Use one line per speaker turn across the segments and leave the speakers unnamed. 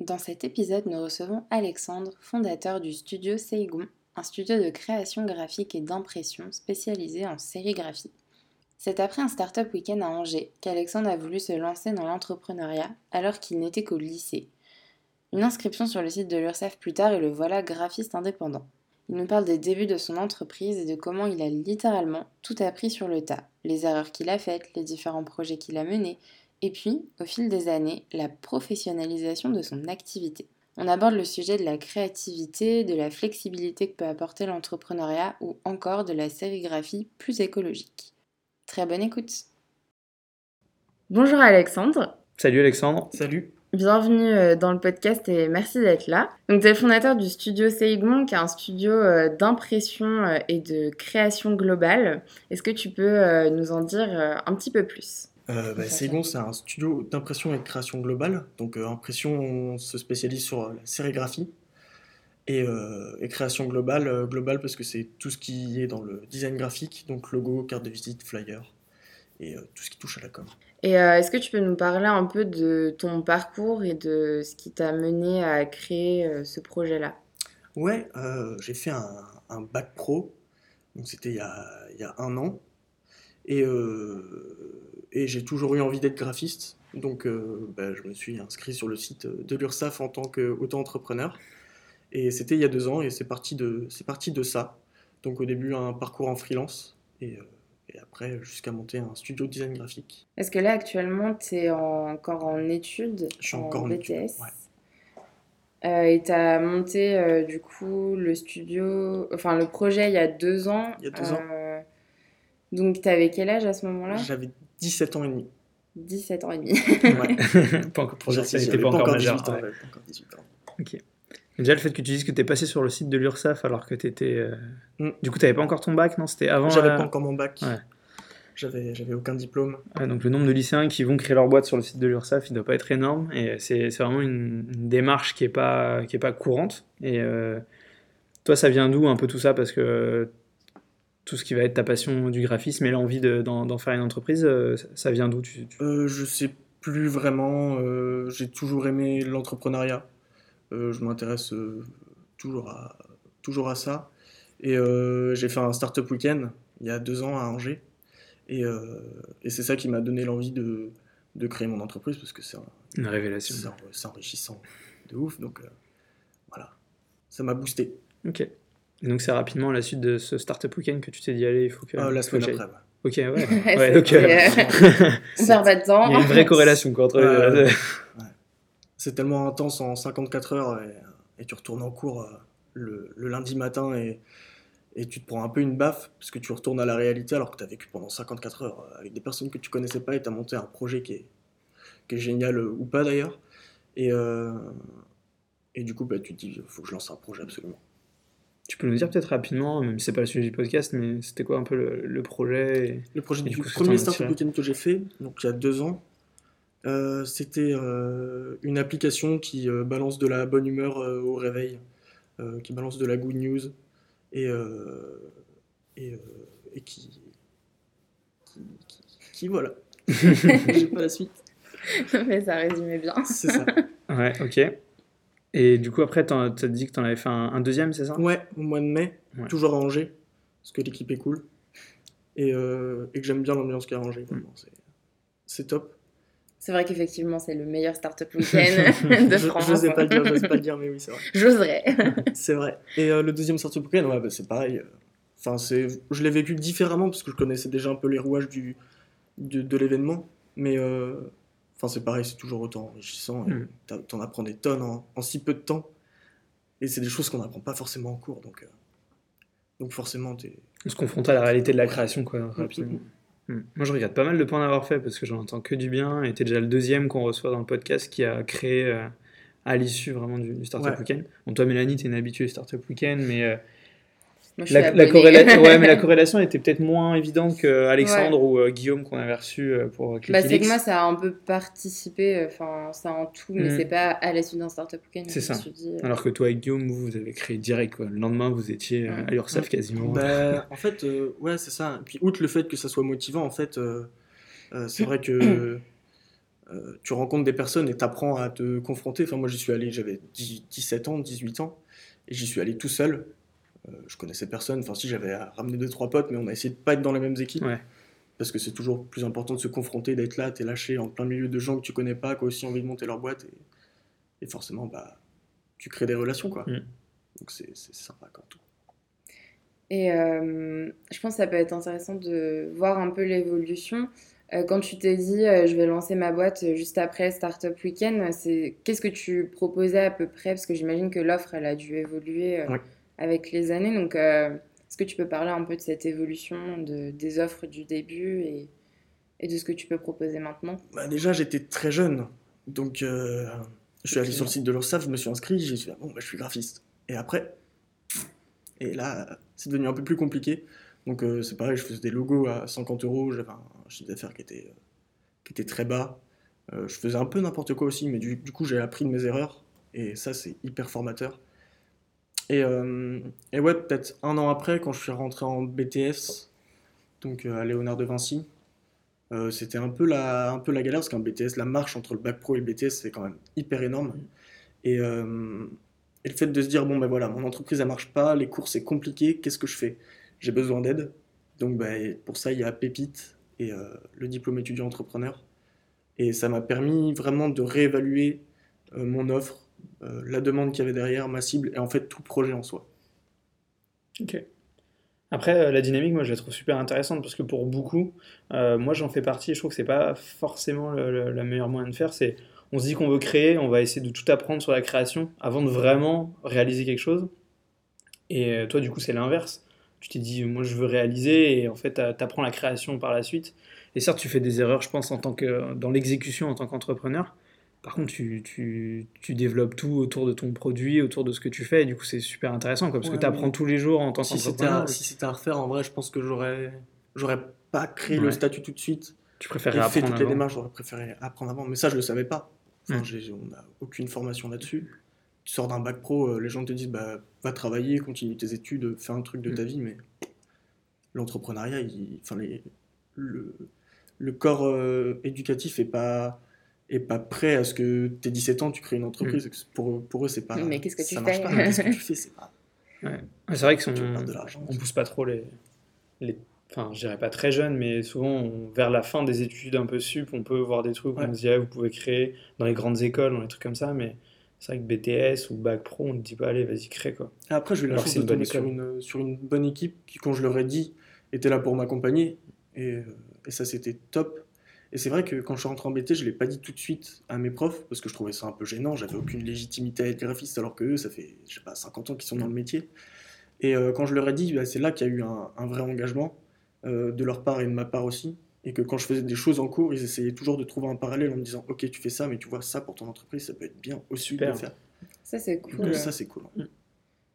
Dans cet épisode, nous recevons Alexandre, fondateur du studio Seigon, un studio de création graphique et d'impression spécialisé en sérigraphie. C'est après un startup week-end à Angers qu'Alexandre a voulu se lancer dans l'entrepreneuriat alors qu'il n'était qu'au lycée. Une inscription sur le site de l'URSSAF plus tard et le voilà graphiste indépendant. Il nous parle des débuts de son entreprise et de comment il a littéralement tout appris sur le tas, les erreurs qu'il a faites, les différents projets qu'il a menés, et puis, au fil des années, la professionnalisation de son activité. On aborde le sujet de la créativité, de la flexibilité que peut apporter l'entrepreneuriat ou encore de la sérigraphie plus écologique. Très bonne écoute. Bonjour Alexandre.
Salut Alexandre.
Salut.
Bienvenue euh, dans le podcast et merci d'être là. Donc, tu es le fondateur du studio Seigon, qui est un studio euh, d'impression euh, et de création globale. Est-ce que tu peux nous en dire un petit peu plus?
Euh, bah, c'est un studio d'impression et de création globale. Donc, euh, impression, on se spécialise sur la sérigraphie. Et, euh, création globale, euh, globale parce que c'est tout ce qui est dans le design graphique, donc logo, carte de visite, flyer, et tout ce qui touche à la com.
Et est-ce que tu peux nous parler un peu de ton parcours et de ce qui t'a mené à créer ce projet-là?
Ouais, j'ai fait un, un, bac pro, donc c'était il, il, y a un an. Et et j'ai toujours eu envie d'être graphiste. Donc euh, bah, je me suis inscrit sur le site de l'URSSAF en tant qu'auto-entrepreneur. Et c'était il y a deux ans et c'est parti, de, parti de ça. Donc au début un parcours en freelance et, euh, et après jusqu'à monter un studio de design graphique.
Est-ce que là actuellement tu es encore en études
Je suis encore en BTS
euh, et tu as monté du coup le studio, enfin le projet il y a deux ans.
Il y a deux ans.
Donc tu avais quel âge à ce moment-là?
J'avais 17 ans et demi.
17 ans et demi.
ouais. pas encore, pour
pas, pas, encore 18 ans. Ouais. Pas encore 18 ans.
Ok. Déjà, le fait que tu dises que tu es passé sur le site de l'URSSAF alors que tu étais. Euh... Mm. Du coup, tu n'avais pas encore ton bac, non? C'était avant.
J'avais pas encore mon bac. Ouais. J'avais, j'avais aucun diplôme.
Ouais, donc, le nombre de lycéens qui vont créer leur boîte sur le site de l'URSSAF, il ne doit pas être énorme. Et c'est, c'est vraiment une, une, démarche qui n'est pas, qui est pas courante. Et euh, toi, ça vient d'où un peu tout ça? Parce que tout ce qui va être ta passion du graphisme et l'envie d'en faire une entreprise, euh, ça vient d'où tu,
Euh, Je sais plus vraiment. Euh, j'ai toujours aimé l'entrepreneuriat. Je m'intéresse toujours, à, toujours à ça. Et j'ai fait un startup week-end il y a deux ans à Angers. Et, et c'est ça qui m'a donné l'envie de, de, créer mon entreprise parce que c'est
une révélation.
C'est enrichissant de ouf. Donc voilà, ça m'a boosté.
Ok. Et donc c'est rapidement à la suite de ce startup weekend que tu t'es dit allez il faut que.
Ah, la semaine après. Ouais.
Ok ouais. ouais donc. Euh...
On perd pas de temps.
Il y a une vraie corrélation quoi, entre les deux.
C'est tellement intense en 54 heures et, et tu retournes en cours euh, le, le, lundi matin et, et tu te prends un peu une baffe parce que tu retournes à la réalité alors que tu as vécu pendant 54 heures euh, avec des personnes que tu connaissais pas et tu as monté un projet qui est, qui est génial euh, ou pas d'ailleurs. Et, euh, et du coup bah, tu te dis il faut que je lance un projet absolument.
Tu peux nous dire peut-être rapidement, même si c'est pas le sujet du podcast, mais c'était quoi un peu le, le projet
Le projet du, premier startup weekend que j'ai fait, donc il y a deux ans, euh, c'était euh, une application qui euh, balance de la bonne humeur euh, au réveil, euh, qui balance de la good news et, euh, et, et qui, qui, qui, qui, voilà. j'ai pas la suite.
mais ça résumait bien.
C'est ça.
Ouais, ok. Et du coup, après, tu as dit que tu en avais fait un, un deuxième, c'est ça?
Ouais, au mois de mai, ouais. toujours à Angers, parce que l'équipe est cool. Et, euh, et que j'aime bien l'ambiance qu'il y a à Angers. Mm. C'est top.
C'est vrai qu'effectivement, c'est le meilleur startup week-end de France.
Je n'osais pas, le dire, pas le dire, mais oui, c'est vrai.
J'oserais.
c'est vrai. Et euh, le deuxième startup week-end, ouais, bah, c'est pareil. Enfin, je l'ai vécu différemment, parce que je connaissais déjà un peu les rouages du, de, de l'événement. Mais euh, Enfin, c'est pareil, c'est toujours autant enrichissant. Mm. T'en apprends des tonnes en, en, si peu de temps. Et c'est des choses qu'on n'apprend pas forcément en cours. Donc, euh, donc forcément, t'es.
On se confronte à la réalité de la création, quoi, rapidement. Mm. Mm. Moi, je regrette pas mal de pas en avoir fait parce que j'en entends que du bien. Et t'es déjà le deuxième qu'on reçoit dans le podcast qui a créé euh, à l'issue vraiment du, du Startup
Ouais.
Weekend. Bon, toi, Mélanie, tu es une habituée du Startup Weekend, mais, euh,
Moi, je suis
la, la
abonnée.
corréla- ouais, mais la corrélation était peut-être moins évidente qu'Alexandre ou euh, Guillaume qu'on avait reçu euh, pour
Bah,
Clickilix.
c'est que moi, ça a un peu participé, enfin, ça en tout, mais
Mm.
c'est pas à la suite d'un startup weekend.
C'est ça.
dit, euh,
Alors que toi et Guillaume, vous, vous avez créé direct. Quoi. Le lendemain, vous étiez euh,
Ouais.
à l'URSSAF quasiment.
Bah, en fait, euh, ouais, c'est ça. Et puis, outre le fait que ça soit motivant, en fait, euh, euh, c'est vrai que euh, tu rencontres des personnes et t'apprends à te confronter. Enfin, moi, j'y suis allé, j'avais 10 17 ans, 18 ans, et j'y suis allé tout seul. Euh, je connaissais personne. Enfin, si, j'avais ramené deux, trois potes, mais on a essayé de pas être dans les mêmes équipes.
Ouais.
Parce que c'est toujours plus important de se confronter, d'être là, t'es lâché en plein milieu de gens que tu connais pas, qui ont aussi envie de monter leur boîte. Et, et forcément, bah, tu crées des relations, quoi.
Mm.
Donc, c'est sympa comme tout.
Et euh, je pense que ça peut être intéressant de voir un peu l'évolution. Euh, quand tu t'es dit euh, je vais lancer ma boîte juste après Startup Weekend, c'est qu'est-ce que tu proposais à peu près? Parce que j'imagine que l'offre elle a dû évoluer euh,
Ouais.
Avec les années. Donc euh, est-ce que tu peux parler un peu de cette évolution de, des offres du début et, et de ce que tu peux proposer maintenant?
Bah, déjà, j'étais très jeune. Donc, euh, je suis allé sur le site de l'URSSAF, je me suis inscrit, j'ai dit, ah, bon, bah, je suis graphiste. Et après, et là, c'est devenu un peu plus compliqué. Donc, euh, c'est pareil, je faisais des logos à 50 euros, j'avais un chiffre d'affaires qui était, qui était très bas. Je faisais un peu n'importe quoi aussi, mais du, du coup, j'ai appris de mes erreurs. Et ça, c'est hyper formateur. Et, euh, ouais, peut-être un an après, quand je suis rentré en BTS, donc euh, à Léonard de Vinci, euh, c'était un peu la, galère parce qu'un BTS, la marche entre le bac pro et le BTS, c'est quand même hyper énorme. Et, euh, et le fait de se dire, bon ben voilà, mon entreprise elle marche pas, les cours c'est compliqué, qu'est-ce que je fais? J'ai besoin d'aide. Donc ben, pour ça, il y a Pépite et le diplôme étudiant entrepreneur. Et ça m'a permis vraiment de réévaluer mon offre, euh, la demande qu'il y avait derrière, ma cible et en fait tout projet en soi.
Ok. Après, euh, la dynamique, moi, je la trouve super intéressante parce que pour beaucoup, euh, moi, j'en fais partie. Je trouve que c'est pas forcément le, meilleure moyen de faire. C'est, on se dit qu'on veut créer, on va essayer de tout apprendre sur la création avant de vraiment réaliser quelque chose. Et toi, du coup, c'est l'inverse. Tu t'es dit, moi, je veux réaliser, et en fait, tu apprends la création par la suite. Et certes, tu fais des erreurs, je pense, en tant que dans l'exécution en tant qu'entrepreneur. Par contre, tu, tu, tu développes tout autour de ton produit, autour de ce que tu fais, et du coup, c'est super intéressant, quoi, parce
Ouais,
que tu apprends tous les jours en tant
Si c'était à, si c'était à refaire, en vrai, je pense que j'aurais, j'aurais pas créé
Ouais.
le statut tout de suite.
Tu
et
préférais
fait
apprendre
toutes les démarches, j'aurais préféré apprendre avant. Mais ça, je le savais pas. Enfin, on n'a aucune formation là-dessus. Tu sors d'un bac pro, euh, les gens te disent bah, va travailler, continue tes études, fais un truc de ta
Mm.
vie, mais l'entrepreneuriat, enfin, le, le corps euh, éducatif est pas, est pas prêt à ce que t'aies 17 ans, tu crées une entreprise. Pour, pour eux, c'est pas.
Mais qu'est-ce que tu
ça
fais
pas, mais Qu'est-ce que tu fais C'est pas.
Ouais. C'est vrai que
Tu
on,
perds de l'argent.
on pousse pas trop les, les, enfin, je dirais pas très jeunes, mais souvent on- vers la fin des études un peu sup, on peut voir des trucs où
Ouais.
on se dit ah, vous pouvez créer dans les grandes écoles, dans les trucs comme ça, mais c'est vrai que BTS ou bac pro, on ne dit pas allez vas-y crée quoi.
Et Après, j'ai eu la chance de
une bonne
tomber sur une, sur une bonne équipe qui, quand je leur ai dit, était là pour m'accompagner. Et, euh, et ça, c'était top. Et c'est vrai que quand je suis rentré en BT, je ne l'ai pas dit tout de suite à mes profs parce que je trouvais ça un peu gênant. J'avais aucune légitimité à être graphiste alors que eux, ça fait, je sais pas, 50 ans qu'ils sont dans le métier. Et euh, quand je leur ai dit, bah, c'est là qu'il y a eu un, un vrai engagement euh, de leur part et de ma part aussi. Et que quand je faisais des choses en cours, ils essayaient toujours de trouver un parallèle en me disant Ok, tu fais ça, mais tu vois, ça pour ton entreprise, ça peut être bien aussi de le faire.
Ça, c'est
Donc,
cool.
ça, c'est cool.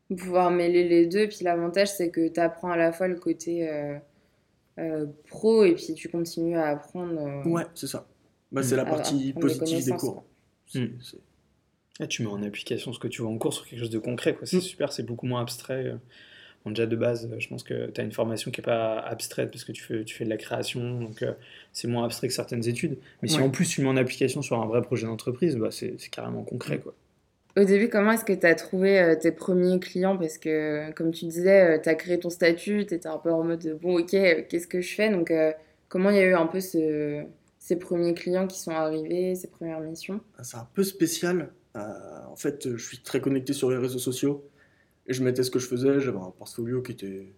de pouvoir mêler les deux. Puis l'avantage, c'est que tu apprends à la fois le côté euh, pro et puis tu continues à apprendre. euh,
Ouais, c'est ça. Bah,
Mm.
c'est la partie
des
positive des cours.
Mm. Et tu mets en application ce que tu vois en cours sur quelque chose de concret quoi. C'est
Mm.
super, c'est beaucoup moins abstrait. euh. Bon, déjà de base, euh, je pense que tu as une formation qui est pas abstraite parce que tu fais, tu fais de la création, donc euh, c'est moins abstrait que certaines études. Mais si en plus tu mets en application sur un vrai projet d'entreprise, bah, c'est c'est carrément concret quoi.
Au début, comment est-ce que tu as trouvé euh, tes premiers clients? Parce que, comme tu disais, tu as créé ton statut, tu étais un peu en mode euh, bon, ok, euh, qu'est-ce que je fais? Donc, euh, comment il y a eu un peu ce- ces premiers clients qui sont arrivés, ces premières missions?
Ah, C'est un peu spécial. Euh, en fait, euh, je suis très connecté sur les réseaux sociaux. Et je mettais ce que je faisais. J'avais un portfolio qui était,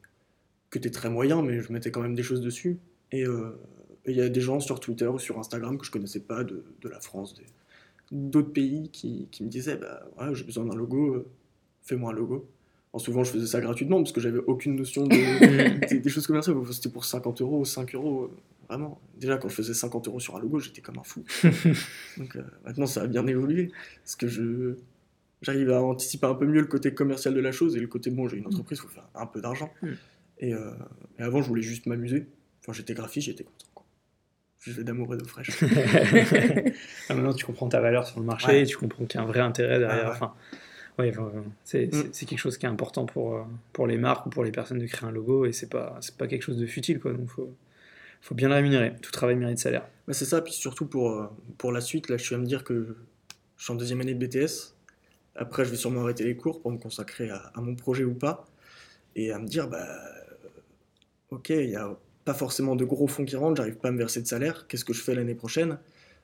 très moyen, mais je mettais quand même des choses dessus. Et euh, il y a des gens sur Twitter ou sur Instagram que je connaissais pas de, de la France, d'autres pays qui, qui me disaient bah, ouais, J'ai besoin d'un logo, euh, fais-moi un logo. Alors souvent, je faisais ça gratuitement parce que j'avais aucune notion de, des, des choses commerciales. C'était pour 50 euros ou 5 euros. vraiment. Déjà, quand je faisais 50 euros sur un logo, j'étais comme un fou. Donc euh, maintenant, ça a bien évolué. Parce que je j'arrive à anticiper un peu mieux le côté commercial de la chose et le côté, bon, j'ai une entreprise, il faut faire un peu d'argent.
Mm.
Et, euh, et avant, je voulais juste m'amuser. Enfin, j'étais graphiste, j'étais content. Je vivais d'amour et d'eau fraîche.
Ah, maintenant, tu comprends ta valeur sur le marché,
Ouais.
et tu comprends qu'il y a un vrai intérêt derrière.
Ah ouais.
Enfin, ouais, enfin, c'est
Mm.
c'est- quelque chose qui est important pour, euh, pour les marques ou pour les personnes de créer un logo, et c'est pas, pas quelque chose de futile, quoi. Donc, faut, faut bien le rémunérer. Tout travail mérite salaire.
Bah, c'est ça, puis surtout pour, euh, pour la suite, là je suis à me dire que je suis en deuxième année de BTS. Après, je vais sûrement arrêter les cours pour me consacrer à, à mon projet ou pas. Et à me dire, bah, ok, il n'y a pas forcément de gros fonds qui rentrent, j'arrive pas à me verser de salaire. Qu'est-ce que je fais l'année prochaine?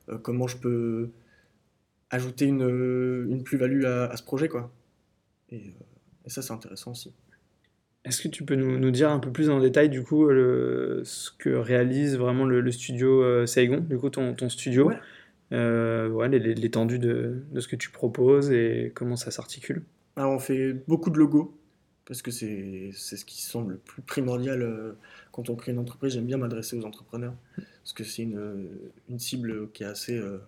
Euh, Comment je peux ajouter une, une plus-value à, à ce projet, quoi? Et, euh, et ça, c'est intéressant aussi.
Est-ce que tu peux nous, nous dire un peu plus en détail, du coup, le, ce que réalise vraiment le, le studio euh, Saigon, du coup, ton, ton studio?
Ouais.
Euh, ouais, l'étendue de, de ce que tu proposes et comment ça s'articule?
Alors, on fait beaucoup de logos, parce que c'est ce qui semble le plus primordial euh, quand on crée une entreprise. J'aime bien m'adresser aux entrepreneurs, parce que c'est une, une cible qui est assez, euh,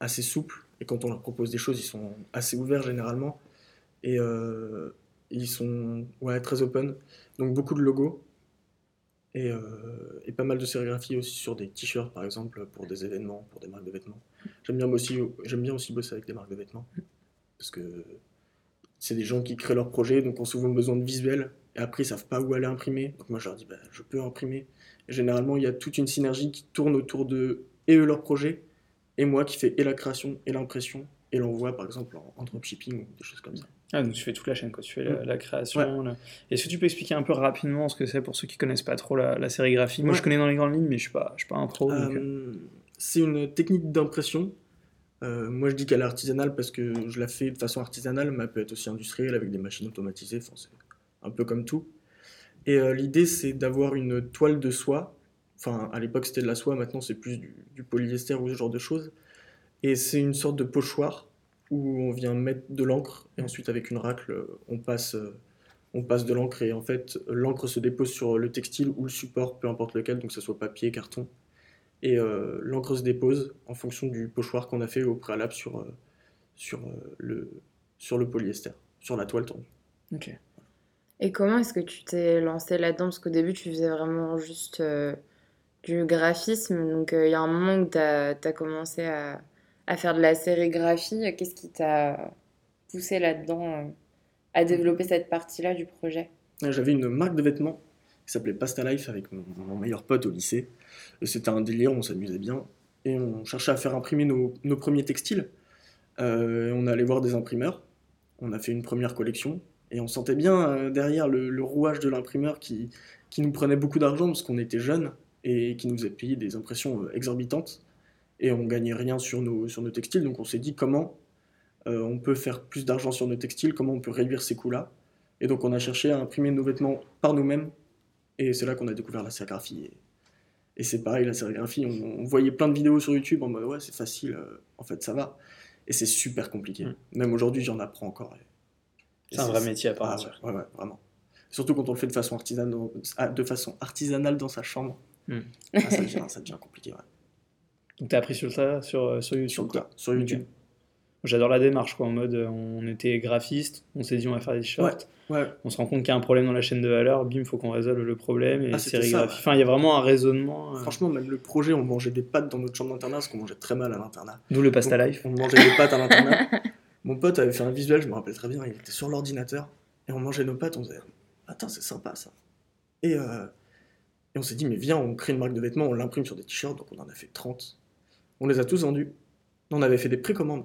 assez souple, et quand on leur propose des choses, ils sont assez ouverts généralement, et euh, ils sont ouais, très open. Donc beaucoup de logos, et, et pas mal de sérigraphie aussi sur des t-shirts, par exemple, pour des événements, pour des marques de vêtements. J'aime bien, aussi, j'aime bien aussi bosser avec des marques de vêtements, parce que c'est des gens qui créent leur projet, donc ont souvent besoin de visuels, et après ils savent pas où aller imprimer. Donc moi je leur dis, bah, je peux imprimer. Et généralement il y a toute une synergie qui tourne autour de et eux leur projet, et moi qui fais et la création, et l'impression, et l'envoi par exemple en, en dropshipping ou des choses comme ça.
Ah, donc tu fais toute la chaîne, quoi. Tu fais la, la création. la- Est-ce que tu peux expliquer un peu rapidement ce que c'est pour ceux qui connaissent pas trop la, la sérigraphie? Moi,
Ouais.
je connais dans les grandes lignes, mais je suis pas, je suis pas un pro. euh,
Euh, c'est une technique d'impression. Euh, moi je dis qu'elle est artisanale parce que je la fais de façon artisanale, mais elle peut être aussi industrielle avec des machines automatisées, enfin, c'est un peu comme tout. Et euh, l'idée c'est d'avoir une toile de soie, enfin à l'époque c'était de la soie, maintenant c'est plus du, polyester ou ce genre de choses. Et c'est une sorte de pochoir où on vient mettre de l'encre et ensuite avec une racle on passe, euh, on passe de l'encre et en fait l'encre se dépose sur le textile ou le support, peu importe lequel, donc que ce soit papier, carton et euh, l'encre se dépose en fonction du pochoir qu'on a fait au préalable sur, euh, sur, euh, le, sur le polyester, sur la toile tendue.
ok.
Et comment est-ce que tu t'es lancé là-dedans? Parce qu'au début, tu faisais vraiment juste euh, du graphisme. Donc, euh, il y a un moment où tu as, commencé à, à faire de la sérigraphie. Qu'est-ce qui t'a poussé là-dedans euh, à développer cette partie-là du projet?
Et J'avais une marque de vêtements qui s'appelait Pasta Life avec mon, mon meilleur pote au lycée. C'était un délire, on s'amusait bien. Et on cherchait à faire imprimer nos, premiers textiles. Euh, on allait voir des imprimeurs. On a fait une première collection. Et on sentait bien euh, derrière le, le rouage de l'imprimeur qui, qui nous prenait beaucoup d'argent parce qu'on était jeunes et qui nous faisait payer des impressions euh, exorbitantes. Et on gagnait rien sur nos, sur nos textiles. Donc on s'est dit comment euh, on peut faire plus d'argent sur nos textiles, comment on peut réduire ces coûts-là. Et donc on a cherché à imprimer nos vêtements par nous-mêmes. Et c'est là qu'on a découvert la sérigraphie. Et, c'est pareil, la sérigraphie, on, on voyait plein de vidéos sur YouTube en mode ouais, c'est facile, euh, en fait ça va. Et c'est super compliqué.
Mm.
Même aujourd'hui, j'en apprends encore.
C'est un vrai métier à part
Ah
entière.
ouais, vraiment. Surtout quand on le fait de façon artisanale, ah, de façon artisanale dans sa chambre.
Mm.
Ah, ça, devient, ça devient compliqué. Ouais.
Donc, tu as appris sur ça sur, euh, sur YouTube
Sur,
quoi.
sur YouTube.
J'adore la démarche, quoi. En mode, euh, on était graphiste, on s'est dit on va faire des t-shirts.
Ouais,
On se rend compte qu'il y a un problème dans la chaîne de valeur, bim, faut qu'on résolve le problème. Et
Ah,
sérigraphie. Enfin, il y a vraiment un raisonnement. euh,
franchement, même le projet, on mangeait des pâtes dans notre chambre d'internat parce qu'on mangeait très mal à l'internat.
D'où le pasta life.
On mangeait des pâtes à l'internat. Mon pote avait fait un visuel, je me rappelle très bien, il était sur l'ordinateur et on mangeait nos pâtes, on disait Attends, c'est sympa ça. Et, euh, et on s'est dit Mais viens, on crée une marque de vêtements, on l'imprime sur des t-shirts, donc on en a fait 30. On les a tous vendus. On avait fait des précommandes,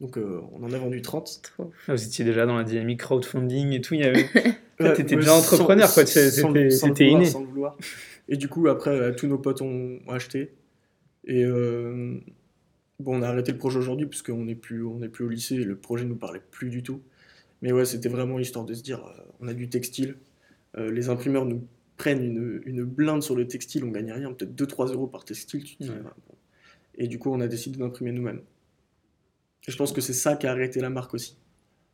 donc euh, on en a vendu 30.
Trop.
Ah, Vous étiez déjà dans la dynamique crowdfunding et tout. Il y avait...
Ouais,
t'étais
ouais,
déjà entrepreneur, quoi,
sans- le
c'était inné.
sans le vouloir. Et du coup, après, euh, tous nos potes ont, acheté. Et euh, bon, on a arrêté le projet aujourd'hui parce qu'on n'est plus, on plus au lycée et le projet nous parlait plus du tout. Mais ouais, c'était vraiment histoire de se dire, euh, on a du textile, les imprimeurs nous prennent une, une blinde sur le textile, on gagne rien, peut-être 2-3 euros par textile. Tu te dis,
Ouais.
bon. Et du coup, on a décidé d'imprimer nous-mêmes. Et je pense que c'est ça qui a arrêté la marque aussi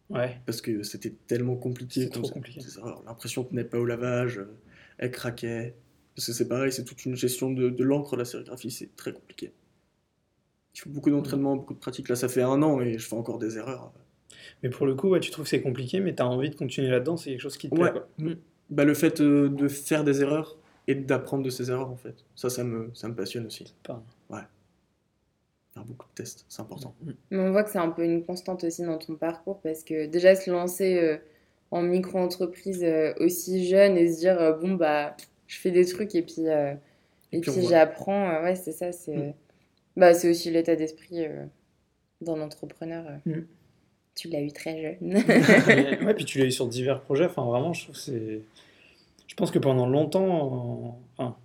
Ouais.
parce que c'était tellement compliqué.
C'est trop compliqué.
L'impression tenait pas au lavage, euh, elle craquait. Parce que c'est pareil, c'est toute une gestion de, de l'encre, la sérigraphie, c'est très compliqué. Il faut beaucoup d'entraînement, beaucoup de pratique. Là, ça fait un an et je fais encore des erreurs.
Mais pour le coup, ouais, tu trouves que c'est compliqué, mais tu as envie de continuer là-dedans, c'est quelque chose qui te
Ouais.
plaît. quoi.
Mm. Bah, le fait euh, de faire des erreurs et d'apprendre de ces erreurs, en fait. Ça, ça me, ça me passionne aussi.
Pas-
Faire beaucoup de tests, c'est important.
Mais on voit que c'est un peu une constante aussi dans ton parcours parce que déjà se lancer euh, en micro-entreprise euh, aussi jeune et se dire euh, bon bah je fais des trucs et puis, euh, et
Et puis,
j'apprends, euh, ouais c'est ça, c'est
Mm.
bah, c'est aussi l'état d'esprit euh, d'un entrepreneur. euh.
Mm.
Tu l'as eu très jeune.
Ouais, puis tu l'as eu sur divers projets. Enfin, vraiment, je trouve que c'est. Je pense que pendant longtemps, euh, enfin,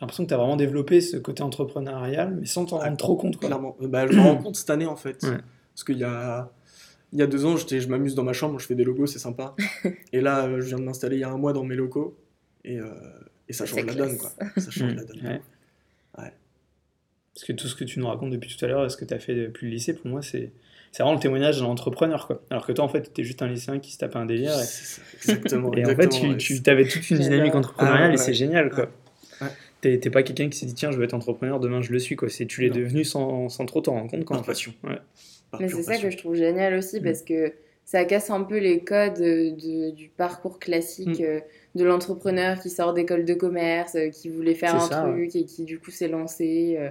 j'ai l'impression que tu as vraiment développé ce côté entrepreneurial, mais sans t'en
Ah,
rendre trop compte. Quoi.
Clairement. Bah, je me rends compte cette année, en fait.
Ouais.
Parce qu'il y a, il y a deux ans, j'étais, je m'amuse dans ma chambre, je fais des logos, c'est sympa. et là, euh, je viens de m'installer il y a un mois dans mes locaux. Et, euh, et ça
C'est
change la donne, quoi. Ça change la donne.
ouais.
Ouais.
Parce que tout ce que tu nous racontes depuis tout à l'heure et ce que tu as fait depuis le lycée, pour moi, c'est c'est vraiment le témoignage d'un entrepreneur. Quoi. Alors que toi, en fait, tu étais juste un lycéen qui se tapait un délire. Et,
C'est exactement.
en fait, tu,
ouais.
tu avais toute une dynamique entrepreneuriale
Ah ouais,
et c'est
ouais.
génial. quoi. T'es t'es pas quelqu'un qui s'est dit, tiens, je vais être entrepreneur, demain je le suis. quoi. C'est Tu l'es devenu sans, sans trop t'en rendre compte. Quoi,
Par passion.
Ouais.
Par
Mais c'est ça que je trouve génial aussi
Mm.
parce que ça casse un peu les codes euh, de- du parcours classique
Mm.
euh, de l'entrepreneur qui sort d'école de commerce, euh, qui voulait faire un
ça,
truc et qui du coup s'est lancé euh,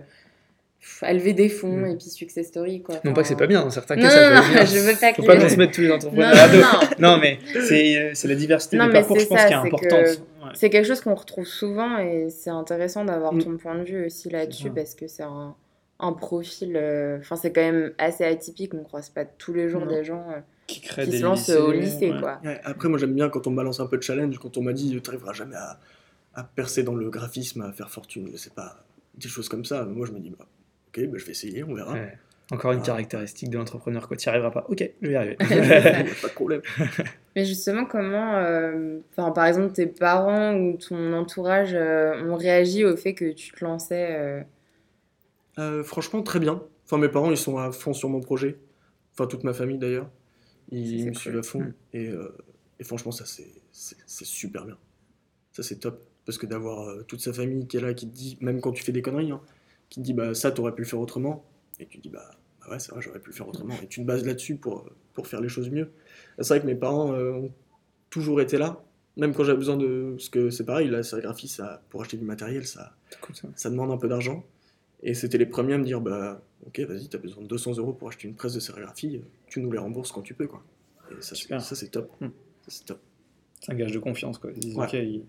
à lever des fonds
Mm.
et puis success story quoi.
Non pas que c'est pas bien, dans certains
Non,
cas, ça
non,
peut
non,
bien.
je veux pas
Faut pas transmettre tous les entrepreneurs
Non,
à dos.
non,
Non, mais c'est euh, c'est la diversité
Non,
des
mais
parcours,
c'est
je pense,
ça,
qui est importante.
que-
Ouais.
C'est quelque chose qu'on retrouve souvent et c'est intéressant d'avoir
Mm.
ton point de vue aussi là-dessus parce que c'est un, un profil. euh, Enfin, c'est quand même assez atypique. On croise pas tous les jours
Non.
des gens euh,
Qui des
se lancent
lycées,
au lycée,
ouais.
quoi.
Ouais, après, moi j'aime bien quand on me balance un peu de challenge, quand on m'a dit tu n'arriveras jamais à, à percer dans le graphisme, à faire fortune, je sais pas, des choses comme ça. Moi je me dis, bah, ok, bah, je vais essayer, on verra.
Ouais. Encore une
Ah.
caractéristique de l'entrepreneur, quoi. Tu n'y arriveras pas. Ok, je vais y arriver.
Pas de problème.
Mais justement, comment, euh, enfin, par exemple, tes parents ou ton entourage euh, ont réagi au fait que tu te lançais euh,
Euh, franchement, très bien. Enfin, mes parents ils sont à fond sur mon projet. Enfin, toute ma famille d'ailleurs. Ils me
cool.
suivent à fond.
Mm.
Et, euh, et franchement, ça c'est super bien. Ça c'est top. Parce que d'avoir euh, toute sa famille qui est là, qui te dit, même quand tu fais des conneries, hein, qui te dit bah ça t'aurais pu le faire autrement. Et tu dis bah, bah ouais, c'est vrai, j'aurais pu le faire autrement. Et tu te bases là-dessus pour, pour faire les choses mieux. C'est vrai que mes parents euh, ont toujours été là. Même quand j'avais besoin de. Parce que c'est pareil, la sérigraphie, ça, pour acheter du matériel, ça,
ça.
ça demande un peu d'argent. Et c'était les premiers à me dire bah, Ok, vas-y, t'as besoin de 200 euros pour acheter une presse de sérigraphie, tu nous les rembourses quand tu peux. Quoi. Et ça, c'est, top.
Hmm.
Ça, c'est top.
C'est un gage de confiance, quoi. Ils disent,
Ouais.
ok, il,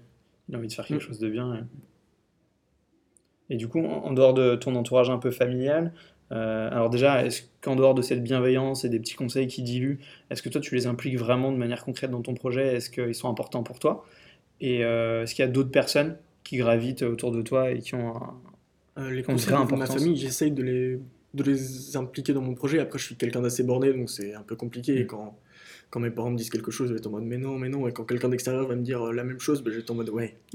il a envie de faire quelque
Mm.
chose de bien. Et, et du coup, en dehors de ton entourage un peu familial, euh, alors déjà, est-ce qu'en dehors de cette bienveillance et des petits conseils qui diluent, est-ce que toi tu les impliques vraiment de manière concrète dans ton projet? Est-ce qu'ils sont importants pour toi? Et euh, est-ce qu'il y a d'autres personnes qui gravitent autour de toi et qui ont un...
Euh, les conseils de ma famille, j'essaye de les, de les impliquer dans mon projet. Après, je suis quelqu'un d'assez borné, donc c'est un peu compliqué. Et
Mm.
quand, quand mes parents me disent quelque chose, je vais être en mode mais non, mais non. Et quand quelqu'un d'extérieur va me dire euh, la même chose, ben, je vais être en mode ouais.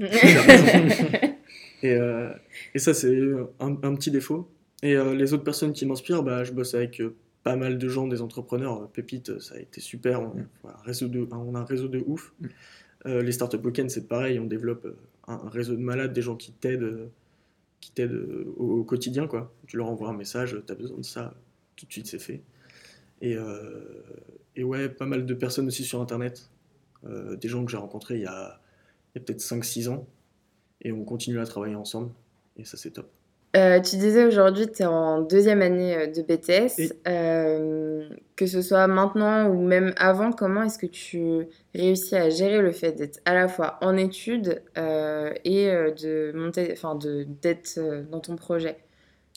Et, euh, et ça, c'est un, un petit défaut. Et euh, les autres personnes qui m'inspirent, bah, je bosse avec euh, pas mal de gens, des entrepreneurs. Pépite, ça a été super. On,
Mm.
voilà, réseau de, on a un réseau de ouf.
Mm.
Euh, les startup weekends, c'est pareil. On développe un, un réseau de malades, des gens qui t'aident, qui t'aident au, au quotidien. Quoi. Tu leur envoies un message, tu as besoin de ça, tout de suite, c'est fait. Et, euh, et ouais, pas mal de personnes aussi sur Internet. Euh, des gens que j'ai rencontrés il y a, peut-être 5-6 ans. Et on continue à travailler ensemble. Et ça, c'est top.
Euh, tu disais aujourd'hui tu es en deuxième année de BTS. Euh, que ce soit maintenant ou même avant, comment est-ce que tu réussis à gérer le fait d'être à la fois en études euh, et de monter, enfin d'être dans ton projet,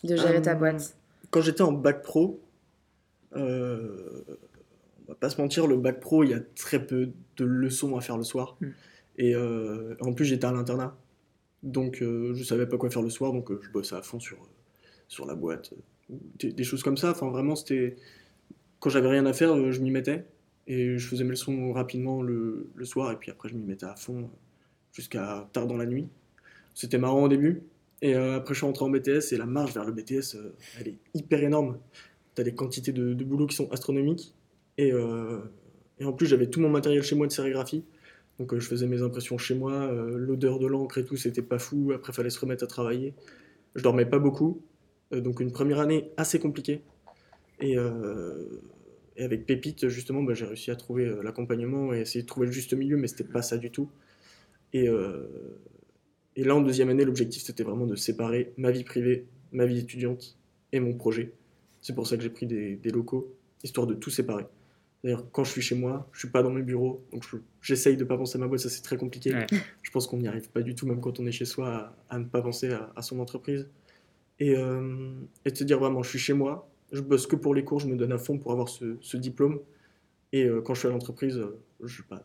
de gérer ta boîte?
Quand j'étais en bac pro, euh, on va pas se mentir, le bac pro, il y a très peu de leçons à faire le soir.
Mm.
Et euh, en plus, j'étais à l'internat. Donc, euh, je savais pas quoi faire le soir, donc euh, je bossais à fond sur, sur la boîte. Des, des choses comme ça. Enfin, vraiment, c'était. Quand j'avais rien à faire, je m'y mettais. Et je faisais mes leçons rapidement le, le soir, et puis après, je m'y mettais à fond jusqu'à tard dans la nuit. C'était marrant au début. Et euh, après, je suis rentré en BTS, et la marche vers le BTS, euh, elle est hyper énorme. Des quantités de, boulot qui sont astronomiques. Et, euh, et en plus, j'avais tout mon matériel chez moi de sérigraphie. Donc je faisais mes impressions chez moi, l'odeur de l'encre et tout, c'était pas fou. Après, fallait se remettre à travailler. Je dormais pas beaucoup. donc une première année assez compliquée. Et, et avec Pépite, justement, bah, j'ai réussi à trouver l'accompagnement et essayer de trouver le juste milieu, mais c'était pas ça du tout. Et, et là, en deuxième année, l'objectif, c'était vraiment de séparer ma vie privée, ma vie étudiante et mon projet. C'est pour ça que j'ai pris des, locaux, histoire de tout séparer. D'ailleurs, quand je suis chez moi, je suis pas dans mes bureaux, donc j'essaye de pas penser à ma boîte, ça c'est très compliqué. Je pense qu'on n'y arrive pas du tout, même quand on est chez soi, à, ne pas penser à, son entreprise. Et, euh, et de se dire vraiment, je suis chez moi, je bosse que pour les cours, je me donne à fond pour avoir ce, diplôme. Et euh, quand je suis à l'entreprise, euh, je suis pas,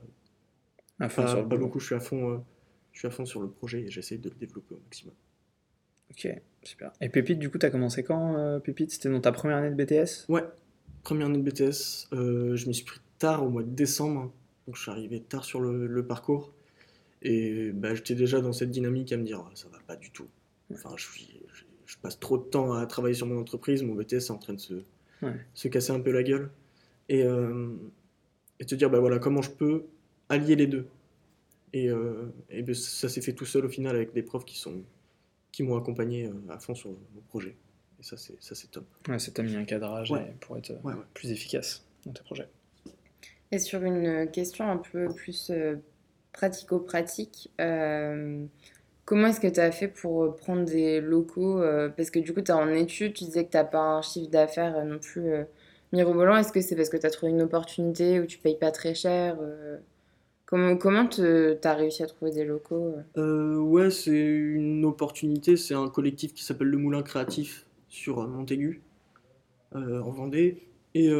pas, beaucoup, je suis à fond, je suis à fond sur le projet et j'essaye de le développer au maximum.
Ok, super. Et Pépite, du coup, tu as commencé quand, euh, Pépite? C'était dans ta première année de BTS
Ouais, première année de BTS. Euh, je m'y suis pris tard, au mois de décembre. Donc, je suis arrivé tard sur le, parcours. Et bah, j'étais déjà dans cette dynamique à me dire, ça va pas du tout. Enfin, je, je, passe trop de temps à travailler sur mon entreprise. Mon BTS est en train de se, se casser un peu la gueule. Et, euh, et te dire, bah voilà, comment je peux allier les deux. Et, et ben, ça s'est fait tout seul au final avec des profs qui sont qui m'ont accompagné euh, à fond sur mon projet. Et ça, c'est, ça, c'est top.
Ouais, ça t'a mis un cadrage pour être euh, plus efficace dans tes projets.
Et sur une question un peu plus euh, pratico-pratique, comment est-ce que tu as fait pour prendre des locaux Parce que du coup, tu es en études, tu disais que tu n'as pas un chiffre d'affaires non plus mirobolant. Est-ce que c'est parce que tu as trouvé une opportunité où tu payes pas très cher Comment comment tu as réussi à trouver des locaux
euh? Euh, Ouais, c'est une opportunité. C'est un collectif qui s'appelle le Moulin Créatif sur euh, Montaigu, en Vendée. Et,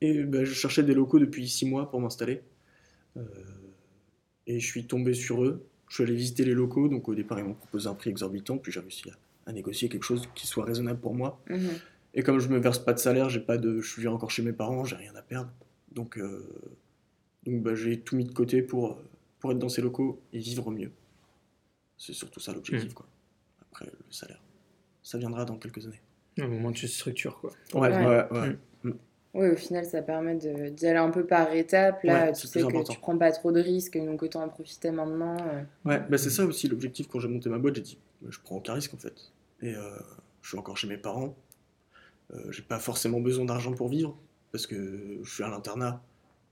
et bah, je cherchais des locaux depuis six mois pour m'installer. et je suis tombé sur eux. Je suis allé visiter les locaux. Donc au départ, ils m'ont proposé un prix exorbitant. Puis j'ai réussi à, négocier quelque chose qui soit raisonnable pour moi. Mmh et comme je me verse pas de salaire, j'ai pas de, je suis encore chez mes parents, j'ai rien à perdre. Donc donc bah, j'ai tout mis de côté pour, pour être dans ces locaux et vivre mieux. C'est surtout ça l'objectif. Quoi. Après, le salaire, ça viendra dans quelques années.
Au moment tu structures, quoi.
Ouais, ouais, ouais.
Hmm. Hmm. Oui, au final, ça permet d'y aller un peu par étapes. Là, tu sais que tu prends pas trop de risques, donc autant en profiter maintenant. Euh.
Ouais, bah c'est ça aussi l'objectif quand j'ai monté ma boîte. J'ai dit, bah, je prends aucun risque en fait. Et euh, je suis encore chez mes parents. Euh, j'ai pas forcément besoin d'argent pour vivre parce que je suis à l'internat.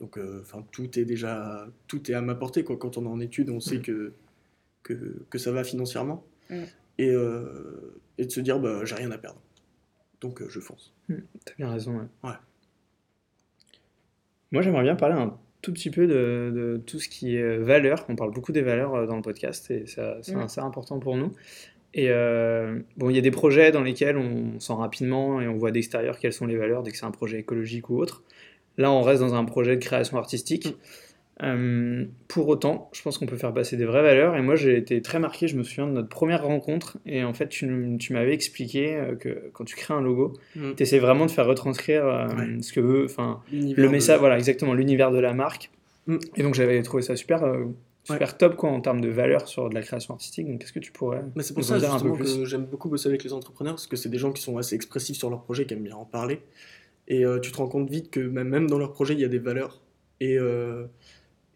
Donc, euh, enfin, tout est déjà, tout est à ma portée. Quoi. Quand on est en études, on sait mm. que, que, que, ça va financièrement. Mm. Et, euh, et, de se dire, bah, j'ai rien à perdre. Donc, euh, je fonce.
Mm. T'as bien raison. Ouais. Moi, j'aimerais bien parler un tout petit peu de, de, tout ce qui est valeur. On parle beaucoup des valeurs dans le podcast et c'est assez important pour nous. Et bon, il y a des projets dans lesquels on sent rapidement et on voit d'extérieur quelles sont les valeurs dès que c'est un projet écologique ou autre. Là, on reste dans un projet de création artistique. Euh, pour autant, je pense qu'on peut faire passer des vraies valeurs. Et moi, j'ai été très marqué, je me souviens de notre première rencontre. Et en fait, tu, m'avais expliqué euh, que quand tu crées un logo, mm. tu essaies vraiment de faire retranscrire euh, ce que veut, enfin, le message, voilà, exactement, l'univers de la marque. Mm. Et donc, j'avais trouvé ça super, super top quoi, en termes de valeur sur de la création artistique. Donc, qu'est-ce que tu pourrais.
Mais c'est pour ça justement que j'aime beaucoup bosser avec les entrepreneurs, parce que c'est des gens qui sont assez expressifs sur leur projet, qui aiment bien en parler. Et euh, tu te rends compte vite que même dans leur projet, il y a des valeurs. Et, euh,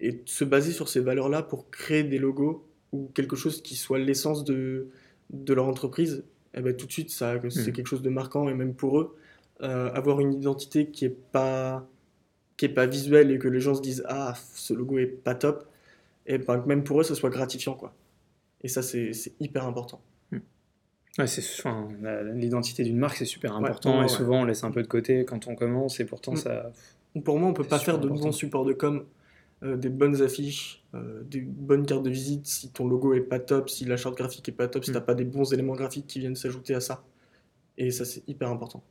et se baser sur ces valeurs-là pour créer des logos ou quelque chose qui soit l'essence de, de leur entreprise, eh ben, tout de suite, ça, c'est hmm. quelque chose de marquant. Et même pour eux, euh, avoir une identité qui n'est pas, qui est pas visuelle et que les gens se disent Ah, ce logo est pas top, et ben, même pour eux, ça soit gratifiant. Quoi. Et ça, c'est hyper important.
Ouais, c'est, enfin, l'identité d'une marque, c'est super important et souvent on laisse un peu de côté quand on commence et pourtant mm. ça.
Pour moi, on peut pas faire de bons supports de com, euh, des bonnes affiches, euh, des bonnes cartes de visite si ton logo est pas top, si la charte graphique est pas top, si tu mm. t'as pas des bons éléments graphiques qui viennent s'ajouter à ça. Et ça, c'est hyper important.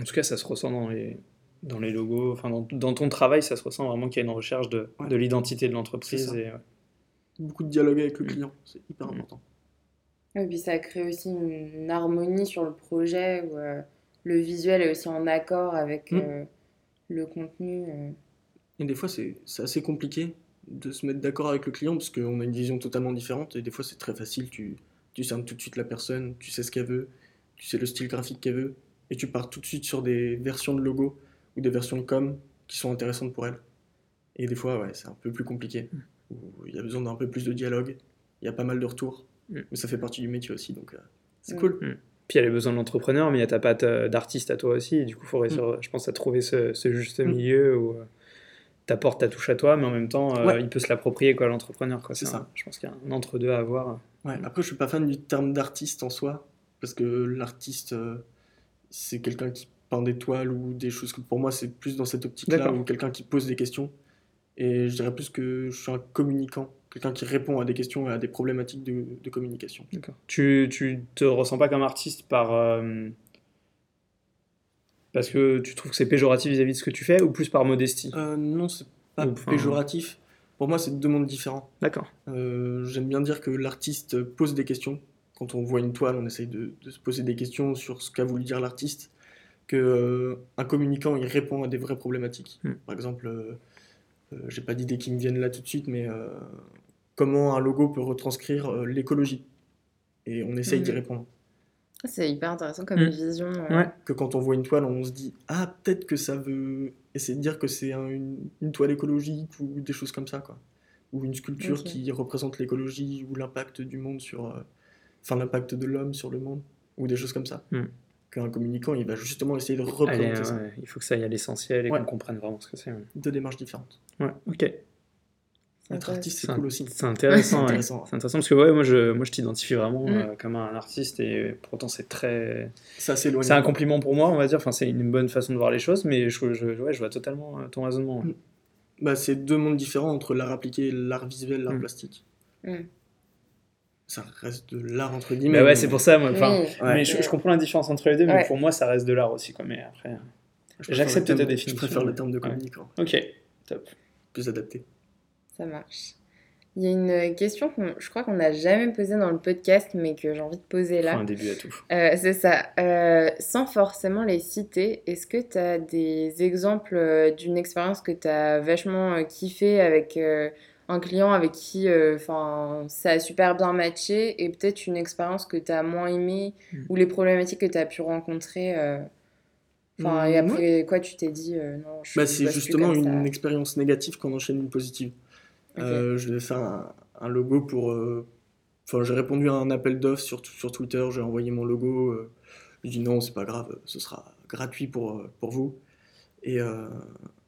En tout cas, ça se ressent dans les, dans les logos, enfin dans, dans ton travail, ça se ressent vraiment qu'il y a une recherche de, de l'identité de l'entreprise. Et,
Beaucoup de dialogue avec le client, c'est hyper mm. important.
Et puis ça crée aussi une, harmonie sur le projet où euh, le visuel est aussi en accord avec mm. euh, le contenu. Euh.
Et des fois, c'est assez compliqué de se mettre d'accord avec le client parce qu'on a une vision totalement différente et des fois, c'est très facile. Tu, tu cernes tout de suite la personne, tu sais ce qu'elle veut, tu sais le style graphique qu'elle veut et tu pars tout de suite sur des versions de logo ou des versions de com qui sont intéressantes pour elle. Et des fois, ouais, c'est un peu plus compliqué. Où Il y a besoin d'un peu plus de dialogue. Il y a pas mal de retours.
Mm.
Mais ça fait partie du métier aussi, donc euh, c'est
Mm.
cool.
Puis il y a les besoins de l'entrepreneur, mais il y a ta patte euh, d'artiste à toi aussi. Et du coup, il faut réussir,
Mm.
je pense, à trouver ce, ce juste milieu où tu apportes ta touche à toi, mais en même temps, euh,
Ouais.
il peut se l'approprier, quoi, l'entrepreneur. quoi.
C'est
un-
ça.
Je pense qu'il y a un entre-deux à avoir.
Ouais, après, je suis pas fan du terme d'artiste en soi, parce que l'artiste, euh, c'est quelqu'un qui peint des toiles ou des choses que pour moi, c'est plus dans cette optique-là,
D'accord.
ou quelqu'un qui pose des questions. Et je dirais plus que je suis un communicant, quelqu'un qui répond à des questions et à des problématiques de, de communication.
Tu, tu te ressens pas comme artiste par. euh, parce que tu trouves que c'est péjoratif vis-à-vis de ce que tu fais ou plus par modestie?
Euh, non, c'est pas péjoratif. Pour moi, c'est deux mondes différents.
D'accord.
Euh, J'aime bien dire que l'artiste pose des questions. Quand on voit une toile, on essaye de, de se poser des questions sur ce qu'a voulu dire l'artiste. Que euh, un communicant, il répond à des vraies problématiques.
Hmm.
Par exemple, euh, j'ai pas d'idées qui me viennent là tout de suite, mais euh, comment un logo peut retranscrire euh, l'écologie Et on essaye d'y
Mhm.
répondre.
C'est hyper intéressant comme
Mm.
vision. euh.
Ouais.
Que quand on voit une toile, on se dit ah peut-être que ça veut essayer de dire que c'est un- une, une toile écologique ou des choses comme ça quoi. Ou une sculpture qui représente l'écologie ou l'impact du monde sur, euh, enfin l'impact de l'homme sur le monde ou des choses comme ça.
Mm.
Qu'un communicant, il va justement essayer de
Allez,
représenter ça.
ouais, il faut que ça aille à l'essentiel et
Ouais.
qu'on comprenne vraiment ce que c'est. ouais.
Deux démarches différentes.
Ouais, ok.
Être artiste, c'est cool aussi.
C'est intéressant, ouais.
intéressant.
C'est intéressant parce que ouais, moi je, moi, je t'identifie vraiment
Mm.
euh, comme un artiste et pourtant c'est très. C'est un compliment pour moi, on va dire. Enfin, c'est une bonne façon de voir les choses, mais je, je, ouais, je vois totalement euh, ton raisonnement. ouais.
Mm. Bah, c'est deux mondes différents entre l'art appliqué, l'art visuel, l'art
Mm.
plastique.
Mm.
Ça reste de l'art entre guillemets.
Bah ouais,
mais-
c'est pour ça, moi. Mais je, je comprends la différence entre les deux, mais
Ouais.
pour moi, ça reste de l'art aussi, quoi. Mais après, J'accepte ta définition.
Je préfère le terme de
Ouais.
communicant,
ok, top.
plus adapté.
Ça marche. Il y a une question que je crois qu'on n'a jamais posée dans le podcast, mais que j'ai envie de poser
Faut
là.
un début à tout.
Euh, c'est ça. Euh, sans forcément les citer, est-ce que tu as des exemples euh, d'une expérience que tu as vachement euh, kiffé avec euh, un client avec qui euh, ça a super bien matché et peut-être une expérience que tu as moins aimée
Mm.
ou les problématiques que tu as pu rencontrer euh, Enfin, et après quoi, tu t'es dit euh, non, je
Bah, c'est justement une expérience négative qu'on enchaîne une positive. Euh, je devais faire un, un logo pour. euh, Enfin, j'ai répondu à un appel d'offres sur, sur Twitter, j'ai envoyé mon logo. euh, je dis non, c'est pas grave, ce sera gratuit pour, pour vous. Et, euh,